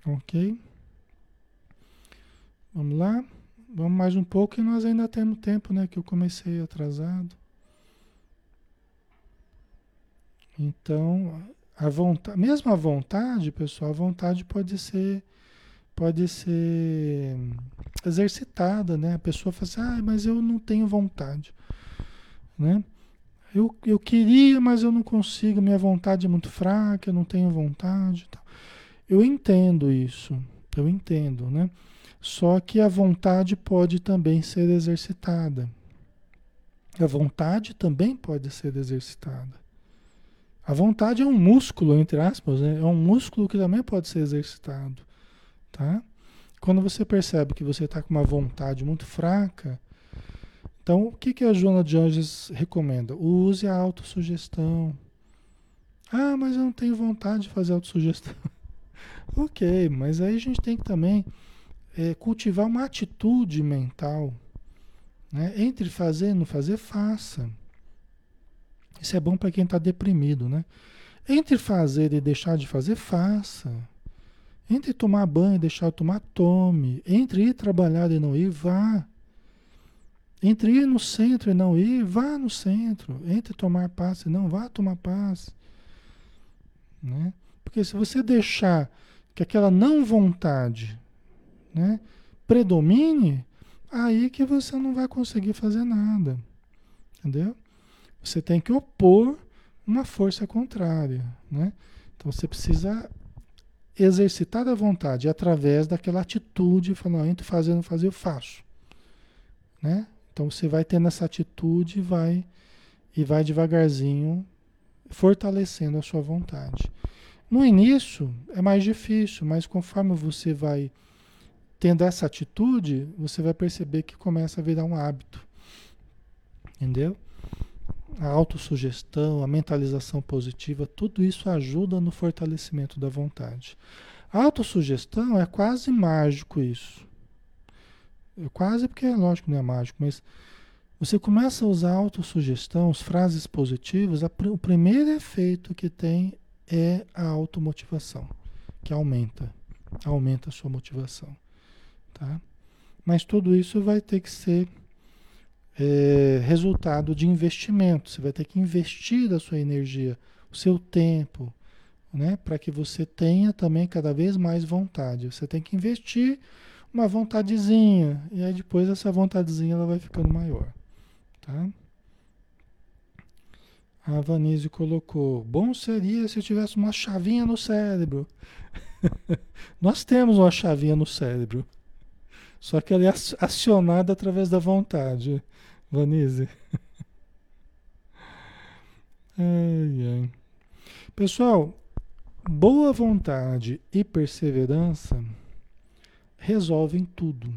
Ok? Vamos lá? Vamos mais um pouco e nós ainda temos tempo, né? Que eu comecei atrasado. Então, a vontade, mesmo a vontade, pessoal, a vontade pode ser pode ser exercitada, né? A pessoa fala assim, ah, mas eu não tenho vontade, né? Eu, eu queria, mas eu não consigo, minha vontade é muito fraca, eu não tenho vontade. Eu entendo isso, eu entendo, né? Só que a vontade pode também ser exercitada. A vontade também pode ser exercitada. A vontade é um músculo, entre aspas, né? é um músculo que também pode ser exercitado. Tá? Quando você percebe que você está com uma vontade muito fraca, então o que, que a Joana de Anjos recomenda? Use a autossugestão. Ah, mas eu não tenho vontade de fazer autossugestão. [laughs] ok, mas aí a gente tem que também é, cultivar uma atitude mental. Né? Entre fazer e não fazer, faça. Isso é bom para quem está deprimido, né? Entre fazer e deixar de fazer, faça. Entre tomar banho e deixar de tomar, tome. Entre ir trabalhar e não ir, vá. Entre ir no centro e não ir, vá no centro. Entre tomar paz e não, vá tomar paz. Né? Porque se você deixar que aquela não vontade né, predomine, aí que você não vai conseguir fazer nada. Entendeu? Você tem que opor uma força contrária. Né? Então você precisa exercitar a vontade através daquela atitude, falando, entre fazer não fazer, eu faço. Né? Então você vai tendo essa atitude e vai, e vai devagarzinho fortalecendo a sua vontade. No início é mais difícil, mas conforme você vai tendo essa atitude, você vai perceber que começa a virar um hábito. Entendeu? A autossugestão, a mentalização positiva, tudo isso ajuda no fortalecimento da vontade. A autossugestão é quase mágico isso. É quase porque é lógico, não é mágico, mas você começa a usar a autossugestão, as frases positivas, a, o primeiro efeito que tem é a automotivação, que aumenta, aumenta a sua motivação. Tá? Mas tudo isso vai ter que ser é, resultado de investimento. Você vai ter que investir da sua energia, o seu tempo, né? para que você tenha também cada vez mais vontade. Você tem que investir uma vontadezinha, e aí depois essa vontadezinha ela vai ficando maior. Tá? A Vanise colocou: bom seria se eu tivesse uma chavinha no cérebro. [laughs] Nós temos uma chavinha no cérebro. Só que ela é acionada através da vontade, Vanise. [laughs] ai, ai. Pessoal, boa vontade e perseverança resolvem tudo.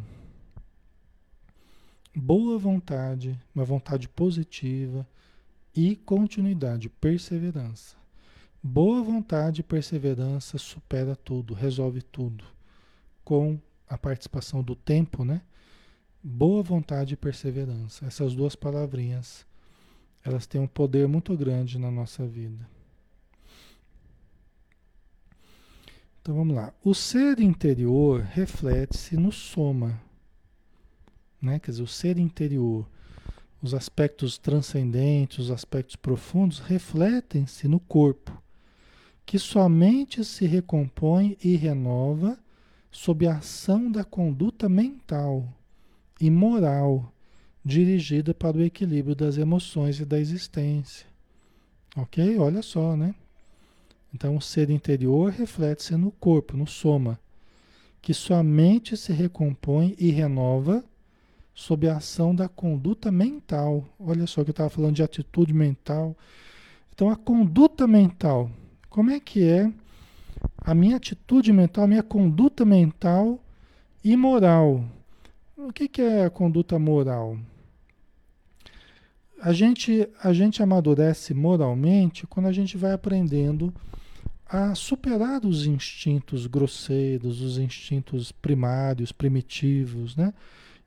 Boa vontade, uma vontade positiva e continuidade, perseverança. Boa vontade e perseverança supera tudo, resolve tudo com a participação do tempo, né? Boa vontade e perseverança. Essas duas palavrinhas, elas têm um poder muito grande na nossa vida. Então vamos lá. O ser interior reflete-se no soma, né? Quer dizer, o ser interior, os aspectos transcendentes, os aspectos profundos, refletem-se no corpo, que somente se recompõe e renova sob a ação da conduta mental e moral dirigida para o equilíbrio das emoções e da existência. Ok? Olha só, né? Então, o ser interior reflete-se no corpo, no soma, que somente se recompõe e renova sob a ação da conduta mental. Olha só que eu estava falando de atitude mental. Então, a conduta mental, como é que é a minha atitude mental, a minha conduta mental e moral? O que, que é a conduta moral? A gente, a gente amadurece moralmente quando a gente vai aprendendo a superar os instintos grosseiros, os instintos primários, primitivos, né?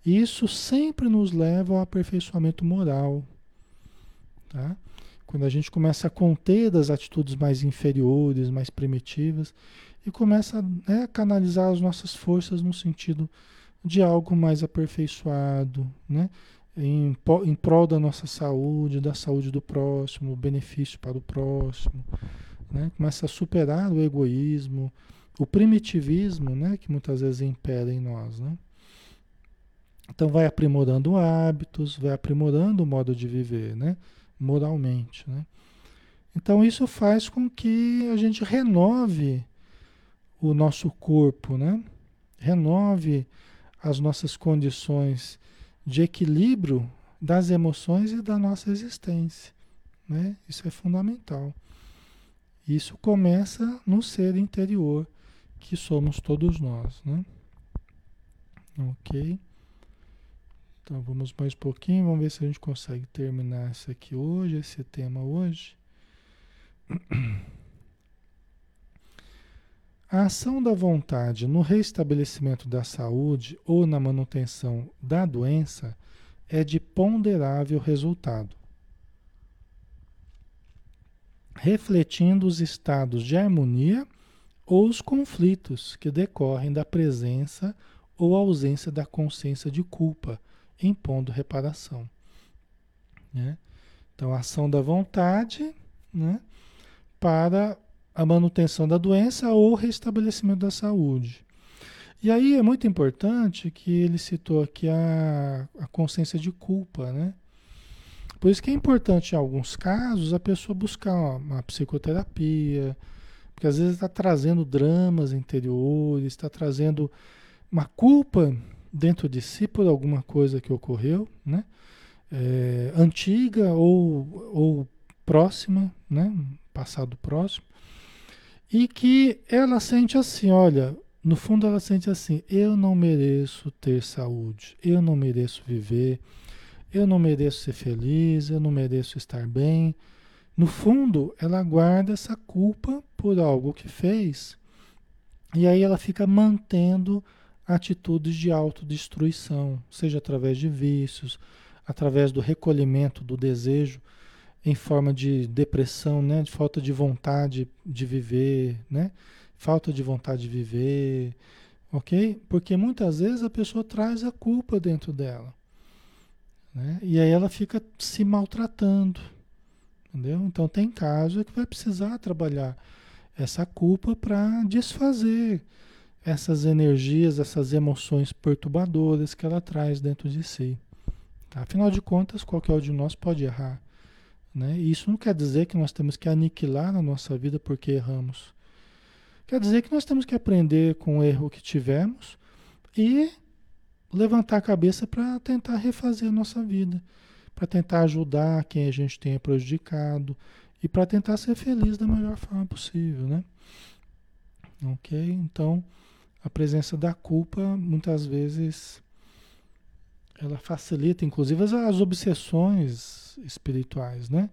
E isso sempre nos leva ao aperfeiçoamento moral, tá? Quando a gente começa a conter das atitudes mais inferiores, mais primitivas, e começa né, a canalizar as nossas forças no sentido de algo mais aperfeiçoado, né? Em, em prol da nossa saúde, da saúde do próximo, benefício para o próximo, né? Começa a superar o egoísmo, o primitivismo, né? Que muitas vezes impera em nós, né? Então vai aprimorando hábitos, vai aprimorando o modo de viver, né? Moralmente, né? Então isso faz com que a gente renove o nosso corpo, né? Renove as nossas condições de equilíbrio das emoções e da nossa existência, né? Isso é fundamental. Isso começa no ser interior, que somos todos nós, né? Ok? Então vamos mais um pouquinho, vamos ver se a gente consegue terminar isso aqui hoje, esse tema hoje. A ação da vontade no restabelecimento da saúde ou na manutenção da doença é de ponderável resultado refletindo os estados de harmonia ou os conflitos que decorrem da presença ou ausência da consciência de culpa, impondo reparação. Né? Então, a ação da vontade né, para a manutenção da doença ou restabelecimento da saúde. E aí é muito importante que ele citou aqui a, a consciência de culpa, né? Por isso que é importante, em alguns casos, a pessoa buscar uma, psicoterapia, porque às vezes está trazendo dramas interiores, está trazendo uma culpa dentro de si por alguma coisa que ocorreu, né? É, antiga ou, ou próxima, né? Passado próximo. E que ela sente assim, olha, no fundo ela sente assim, eu não mereço ter saúde, eu não mereço viver, eu não mereço ser feliz, eu não mereço estar bem. No fundo, ela guarda essa culpa por algo que fez. E aí ela fica mantendo atitudes de autodestruição, seja através de vícios, através do recolhimento do desejo em forma de depressão, né, de falta de vontade de viver, né? Falta de vontade de viver, OK? Porque muitas vezes a pessoa traz a culpa dentro dela. Né? E aí ela fica se maltratando. Entendeu? Então tem caso que vai precisar trabalhar essa culpa para desfazer essas energias, essas emoções perturbadoras que ela traz dentro de si. Tá? Afinal de contas, qualquer um de nós pode errar. Né? Isso não quer dizer que nós temos que aniquilar a nossa vida porque erramos. Quer dizer que nós temos que aprender com o erro que tivemos e levantar a cabeça para tentar refazer a nossa vida, para tentar ajudar quem a gente tenha prejudicado e para tentar ser feliz da melhor forma possível, né? Ok? Então, a presença da culpa muitas vezes ela facilita, inclusive, as, obsessões espirituais, né?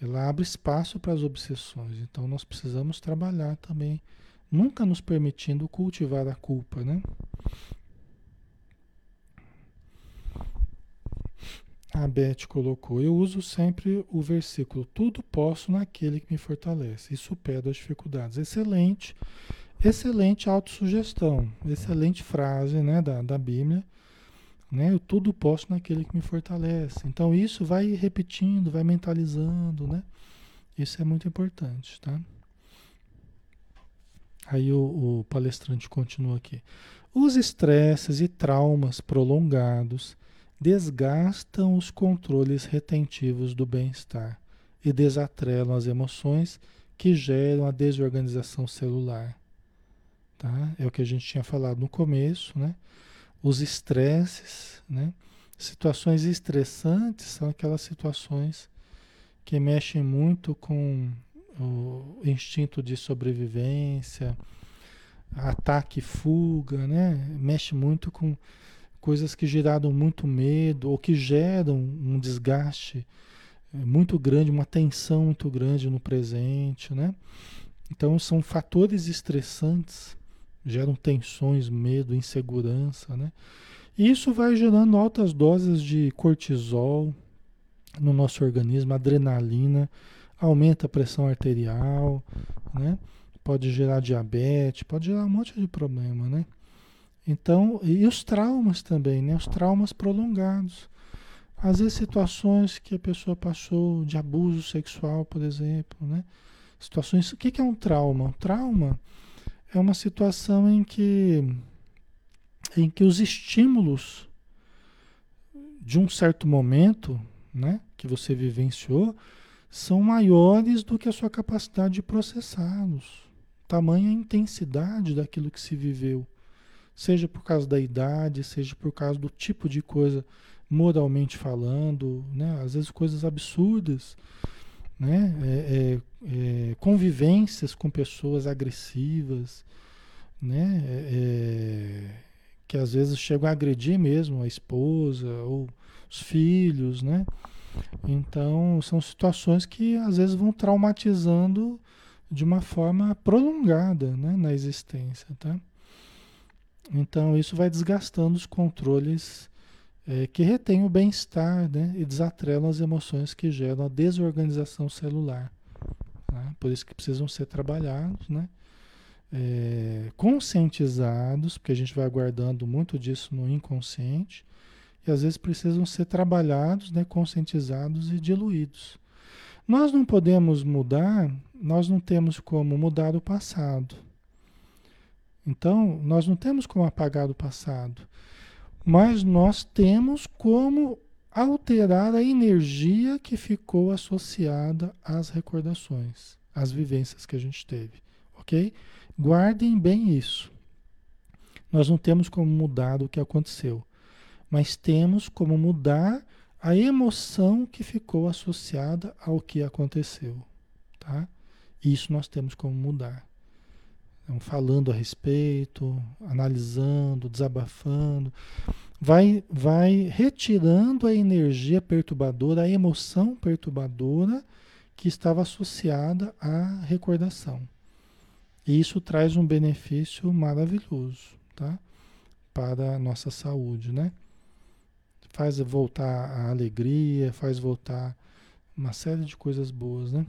Ela abre espaço para as obsessões. Então, nós precisamos trabalhar também, nunca nos permitindo cultivar a culpa, né? A Beth colocou: Eu uso sempre o versículo: Tudo posso naquele que me fortalece e supera as dificuldades. Excelente, excelente autossugestão, excelente frase né, da, da Bíblia. Né? Eu tudo posso naquele que me fortalece. Então isso vai repetindo, vai mentalizando, né? Isso é muito importante, tá? Aí o, o palestrante continua aqui. Os estresses e traumas prolongados desgastam os controles retentivos do bem-estar e desatrelam as emoções que geram a desorganização celular. Tá? É o que a gente tinha falado no começo, né? Os estresses, né? Situações estressantes são aquelas situações que mexem muito com o instinto de sobrevivência, ataque e fuga, né? Mexe muito com coisas que geraram muito medo ou que geram um desgaste eh, muito grande, uma tensão muito grande no presente, né? Então são fatores estressantes, geram tensões, medo, insegurança, né? E isso vai gerando altas doses de cortisol no nosso organismo, adrenalina, aumenta a pressão arterial, né? Pode gerar diabetes, pode gerar um monte de problema, né? Então, e os traumas também, né? Os traumas prolongados. Às vezes situações que a pessoa passou de abuso sexual, por exemplo, né? Situações, o que é um trauma? Um trauma é uma situação em que em que os estímulos de um certo momento, né, que você vivenciou, são maiores do que a sua capacidade de processá-los. Tamanha a intensidade daquilo que se viveu, seja por causa da idade, seja por causa do tipo de coisa moralmente falando, né, às vezes coisas absurdas, né, é, é, é, convivências com pessoas agressivas, né, é, é, que às vezes chegam a agredir mesmo a esposa ou os filhos, né? Então, são situações que às vezes vão traumatizando de uma forma prolongada né, na existência, tá? Então, isso vai desgastando os controles é, que retêm o bem-estar né, e desatrelam as emoções que geram a desorganização celular. Tá? Por isso que precisam ser trabalhados, né? É, conscientizados, porque a gente vai guardando muito disso no inconsciente, e às vezes precisam ser trabalhados, né, conscientizados e diluídos. Nós não podemos mudar, nós não temos como mudar o passado. Então, nós não temos como apagar o passado, mas nós temos como alterar a energia que ficou associada às recordações, às vivências que a gente teve, ok? Guardem bem isso. Nós não temos como mudar o que aconteceu, mas temos como mudar a emoção que ficou associada ao que aconteceu, tá? Isso nós temos como mudar. Então, falando a respeito, analisando, desabafando, vai, vai retirando a energia perturbadora, a emoção perturbadora que estava associada à recordação. E isso traz um benefício maravilhoso, tá? Para a nossa saúde, né? faz voltar a alegria, faz voltar uma série de coisas boas, né?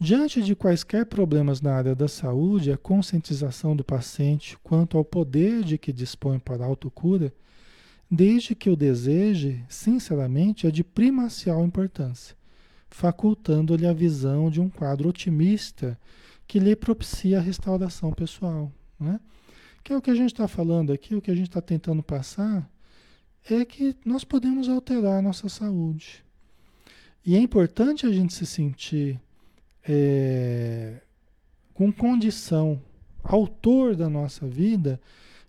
Diante de quaisquer problemas na área da saúde, a conscientização do paciente quanto ao poder de que dispõe para a autocura, desde que o deseje, sinceramente, é de primacial importância, facultando-lhe a visão de um quadro otimista que lhe propicia a restauração pessoal. Né? Que é o que a gente está falando aqui, o que a gente está tentando passar é que nós podemos alterar a nossa saúde. E é importante a gente se sentir é, com condição, autor da nossa vida,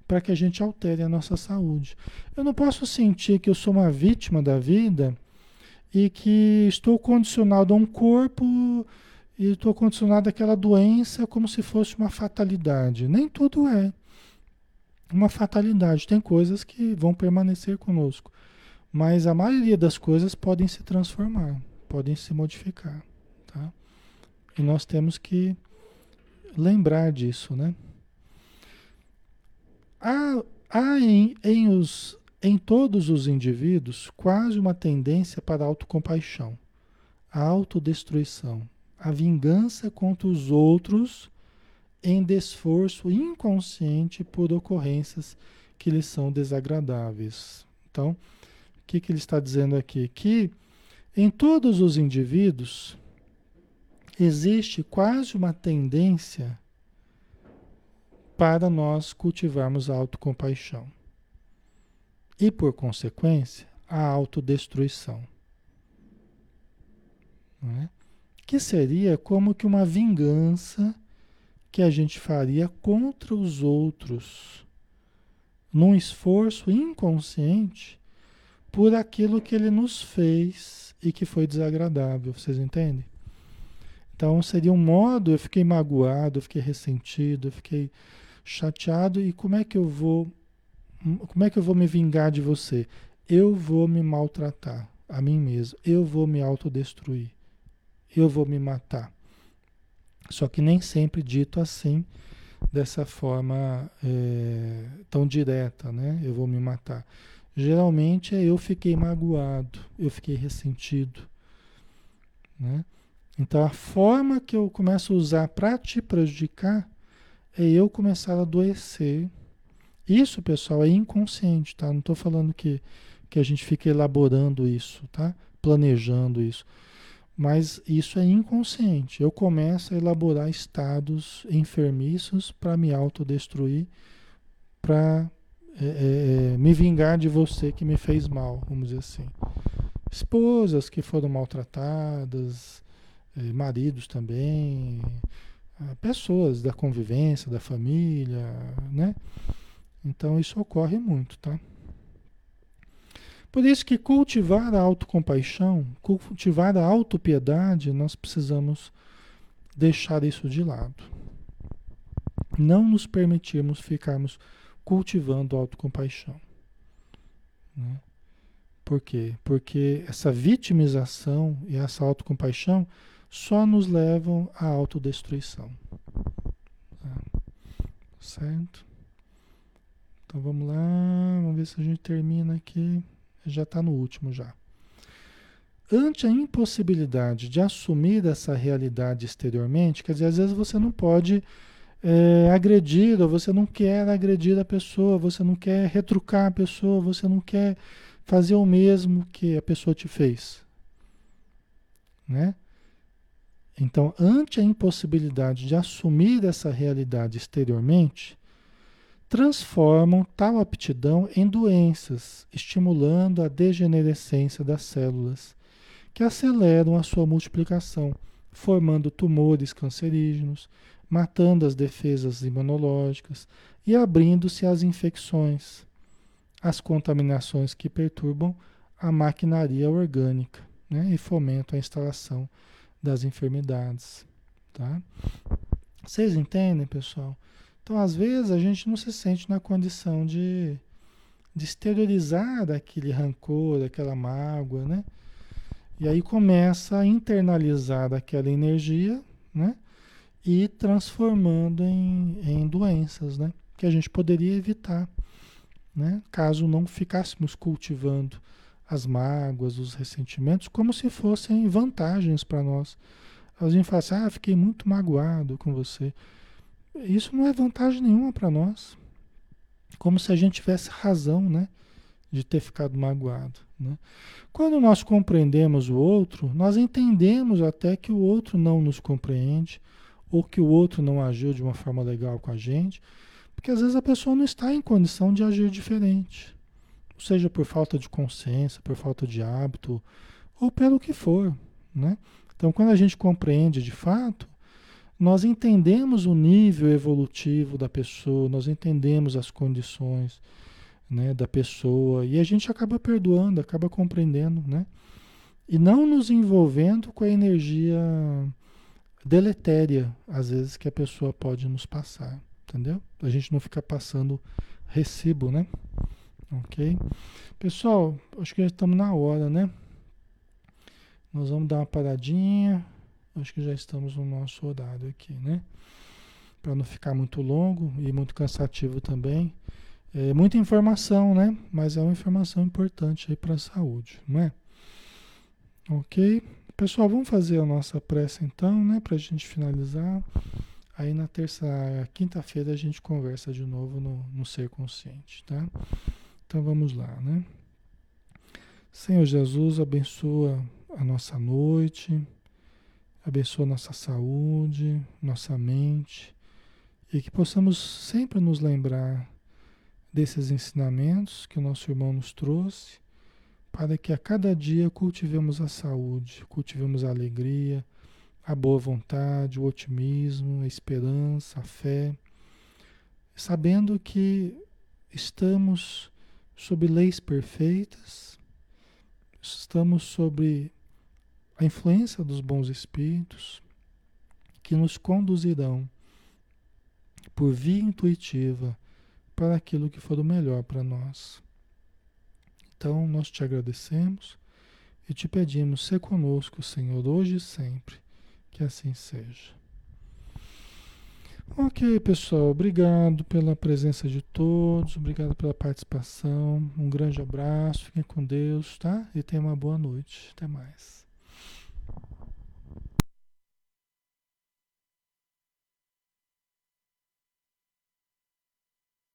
para que a gente altere a nossa saúde. Eu não posso sentir que eu sou uma vítima da vida e que estou condicionado a um corpo e estou condicionado àquela doença como se fosse uma fatalidade. Nem tudo é uma fatalidade. Tem coisas que vão permanecer conosco, mas a maioria das coisas podem se transformar, podem se modificar? E nós temos que lembrar disso, né? Há, há em, em, os, em todos os indivíduos quase uma tendência para a autocompaixão, a autodestruição, a vingança contra os outros em desforço inconsciente por ocorrências que lhes são desagradáveis. Então, o que, que ele está dizendo aqui? Que em todos os indivíduos existe quase uma tendência para nós cultivarmos a autocompaixão. E, por consequência, a autodestruição. É? Que seria como que uma vingança que a gente faria contra os outros, num esforço inconsciente por aquilo que ele nos fez e que foi desagradável, vocês entendem? Então seria um modo, eu fiquei magoado, eu fiquei ressentido, eu fiquei chateado e como é que eu vou como é que eu vou me vingar de você? Eu vou me maltratar a mim mesmo, eu vou me autodestruir, eu vou me matar. Só que nem sempre dito assim, dessa forma é, tão direta, né? Eu vou me matar. Geralmente é eu fiquei magoado, eu fiquei ressentido, né? Então a forma que eu começo a usar para te prejudicar é eu começar a adoecer. Isso, pessoal, é inconsciente, tá? Não estou falando que, que a gente fica elaborando isso, tá? Planejando isso. Mas isso é inconsciente. Eu começo a elaborar estados enfermiços para me autodestruir, para é, é, é, me vingar de você que me fez mal, vamos dizer assim. Esposas que foram maltratadas, maridos também, pessoas da convivência, da família, né? Então isso ocorre muito, tá? Por isso que cultivar a autocompaixão, cultivar a autopiedade, nós precisamos deixar isso de lado. Não nos permitirmos ficarmos cultivando a autocompaixão. Né? Por quê? Porque essa vitimização e essa autocompaixão só nos levam à autodestruição. Tá? Certo? Então vamos lá, vamos ver se a gente termina aqui já está no último já. Ante a impossibilidade de assumir essa realidade exteriormente, quer dizer, às vezes você não pode é, agredir, ou você não quer agredir a pessoa, você não quer retrucar a pessoa, você não quer fazer o mesmo que a pessoa te fez. Né? Então, ante a impossibilidade de assumir essa realidade exteriormente, transformam tal aptidão em doenças, estimulando a degenerescência das células, que aceleram a sua multiplicação, formando tumores cancerígenos, matando as defesas imunológicas e abrindo-se às infecções, às contaminações que perturbam a maquinaria orgânica né, e fomentam a instalação das enfermidades. Tá? Vocês entendem, pessoal? Então, às vezes, a gente não se sente na condição de, de exteriorizar aquele rancor, aquela mágoa, né? E aí começa a internalizar aquela energia, né? E transformando em, em doenças, né? Que a gente poderia evitar, né? Caso não ficássemos cultivando as mágoas, os ressentimentos, como se fossem vantagens para nós. A gente fala assim, ah, fiquei muito magoado com você. Isso não é vantagem nenhuma para nós. Como se a gente tivesse razão, né? De ter ficado magoado. Né? Quando nós compreendemos o outro, nós entendemos até que o outro não nos compreende, ou que o outro não agiu de uma forma legal com a gente, porque às vezes a pessoa não está em condição de agir diferente. Seja por falta de consciência, por falta de hábito, ou pelo que for. Né? Então, quando a gente compreende de fato, nós entendemos o nível evolutivo da pessoa, nós entendemos as condições né, da pessoa e a gente acaba perdoando, acaba compreendendo, né? E não nos envolvendo com a energia deletéria, às vezes, que a pessoa pode nos passar, entendeu? A gente não fica passando recibo, né? Ok? Pessoal, acho que já estamos na hora, né? Nós vamos dar uma paradinha. Acho que já estamos no nosso horário aqui, né? Para não ficar muito longo e muito cansativo também. É muita informação, né? Mas é uma informação importante aí para a saúde, não é? Ok? Pessoal, vamos fazer a nossa prece então, né? Para a gente finalizar. Aí na terça, quinta-feira a gente conversa de novo no, no ser consciente, tá? Então vamos lá, né? Senhor Jesus, abençoa a nossa noite, abençoa nossa saúde, nossa mente, e que possamos sempre nos lembrar desses ensinamentos que o nosso irmão nos trouxe, para que a cada dia cultivemos a saúde, cultivemos a alegria, a boa vontade, o otimismo, a esperança, a fé, sabendo que estamos sob leis perfeitas, estamos sob a influência dos bons espíritos que nos conduzirão por via intuitiva para aquilo que for o melhor para nós. Então, nós te agradecemos e te pedimos, ser conosco, Senhor, hoje e sempre, que assim seja. Ok, pessoal, obrigado pela presença de todos, obrigado pela participação, um grande abraço, fiquem com Deus, tá? E tenham uma boa noite. Até mais.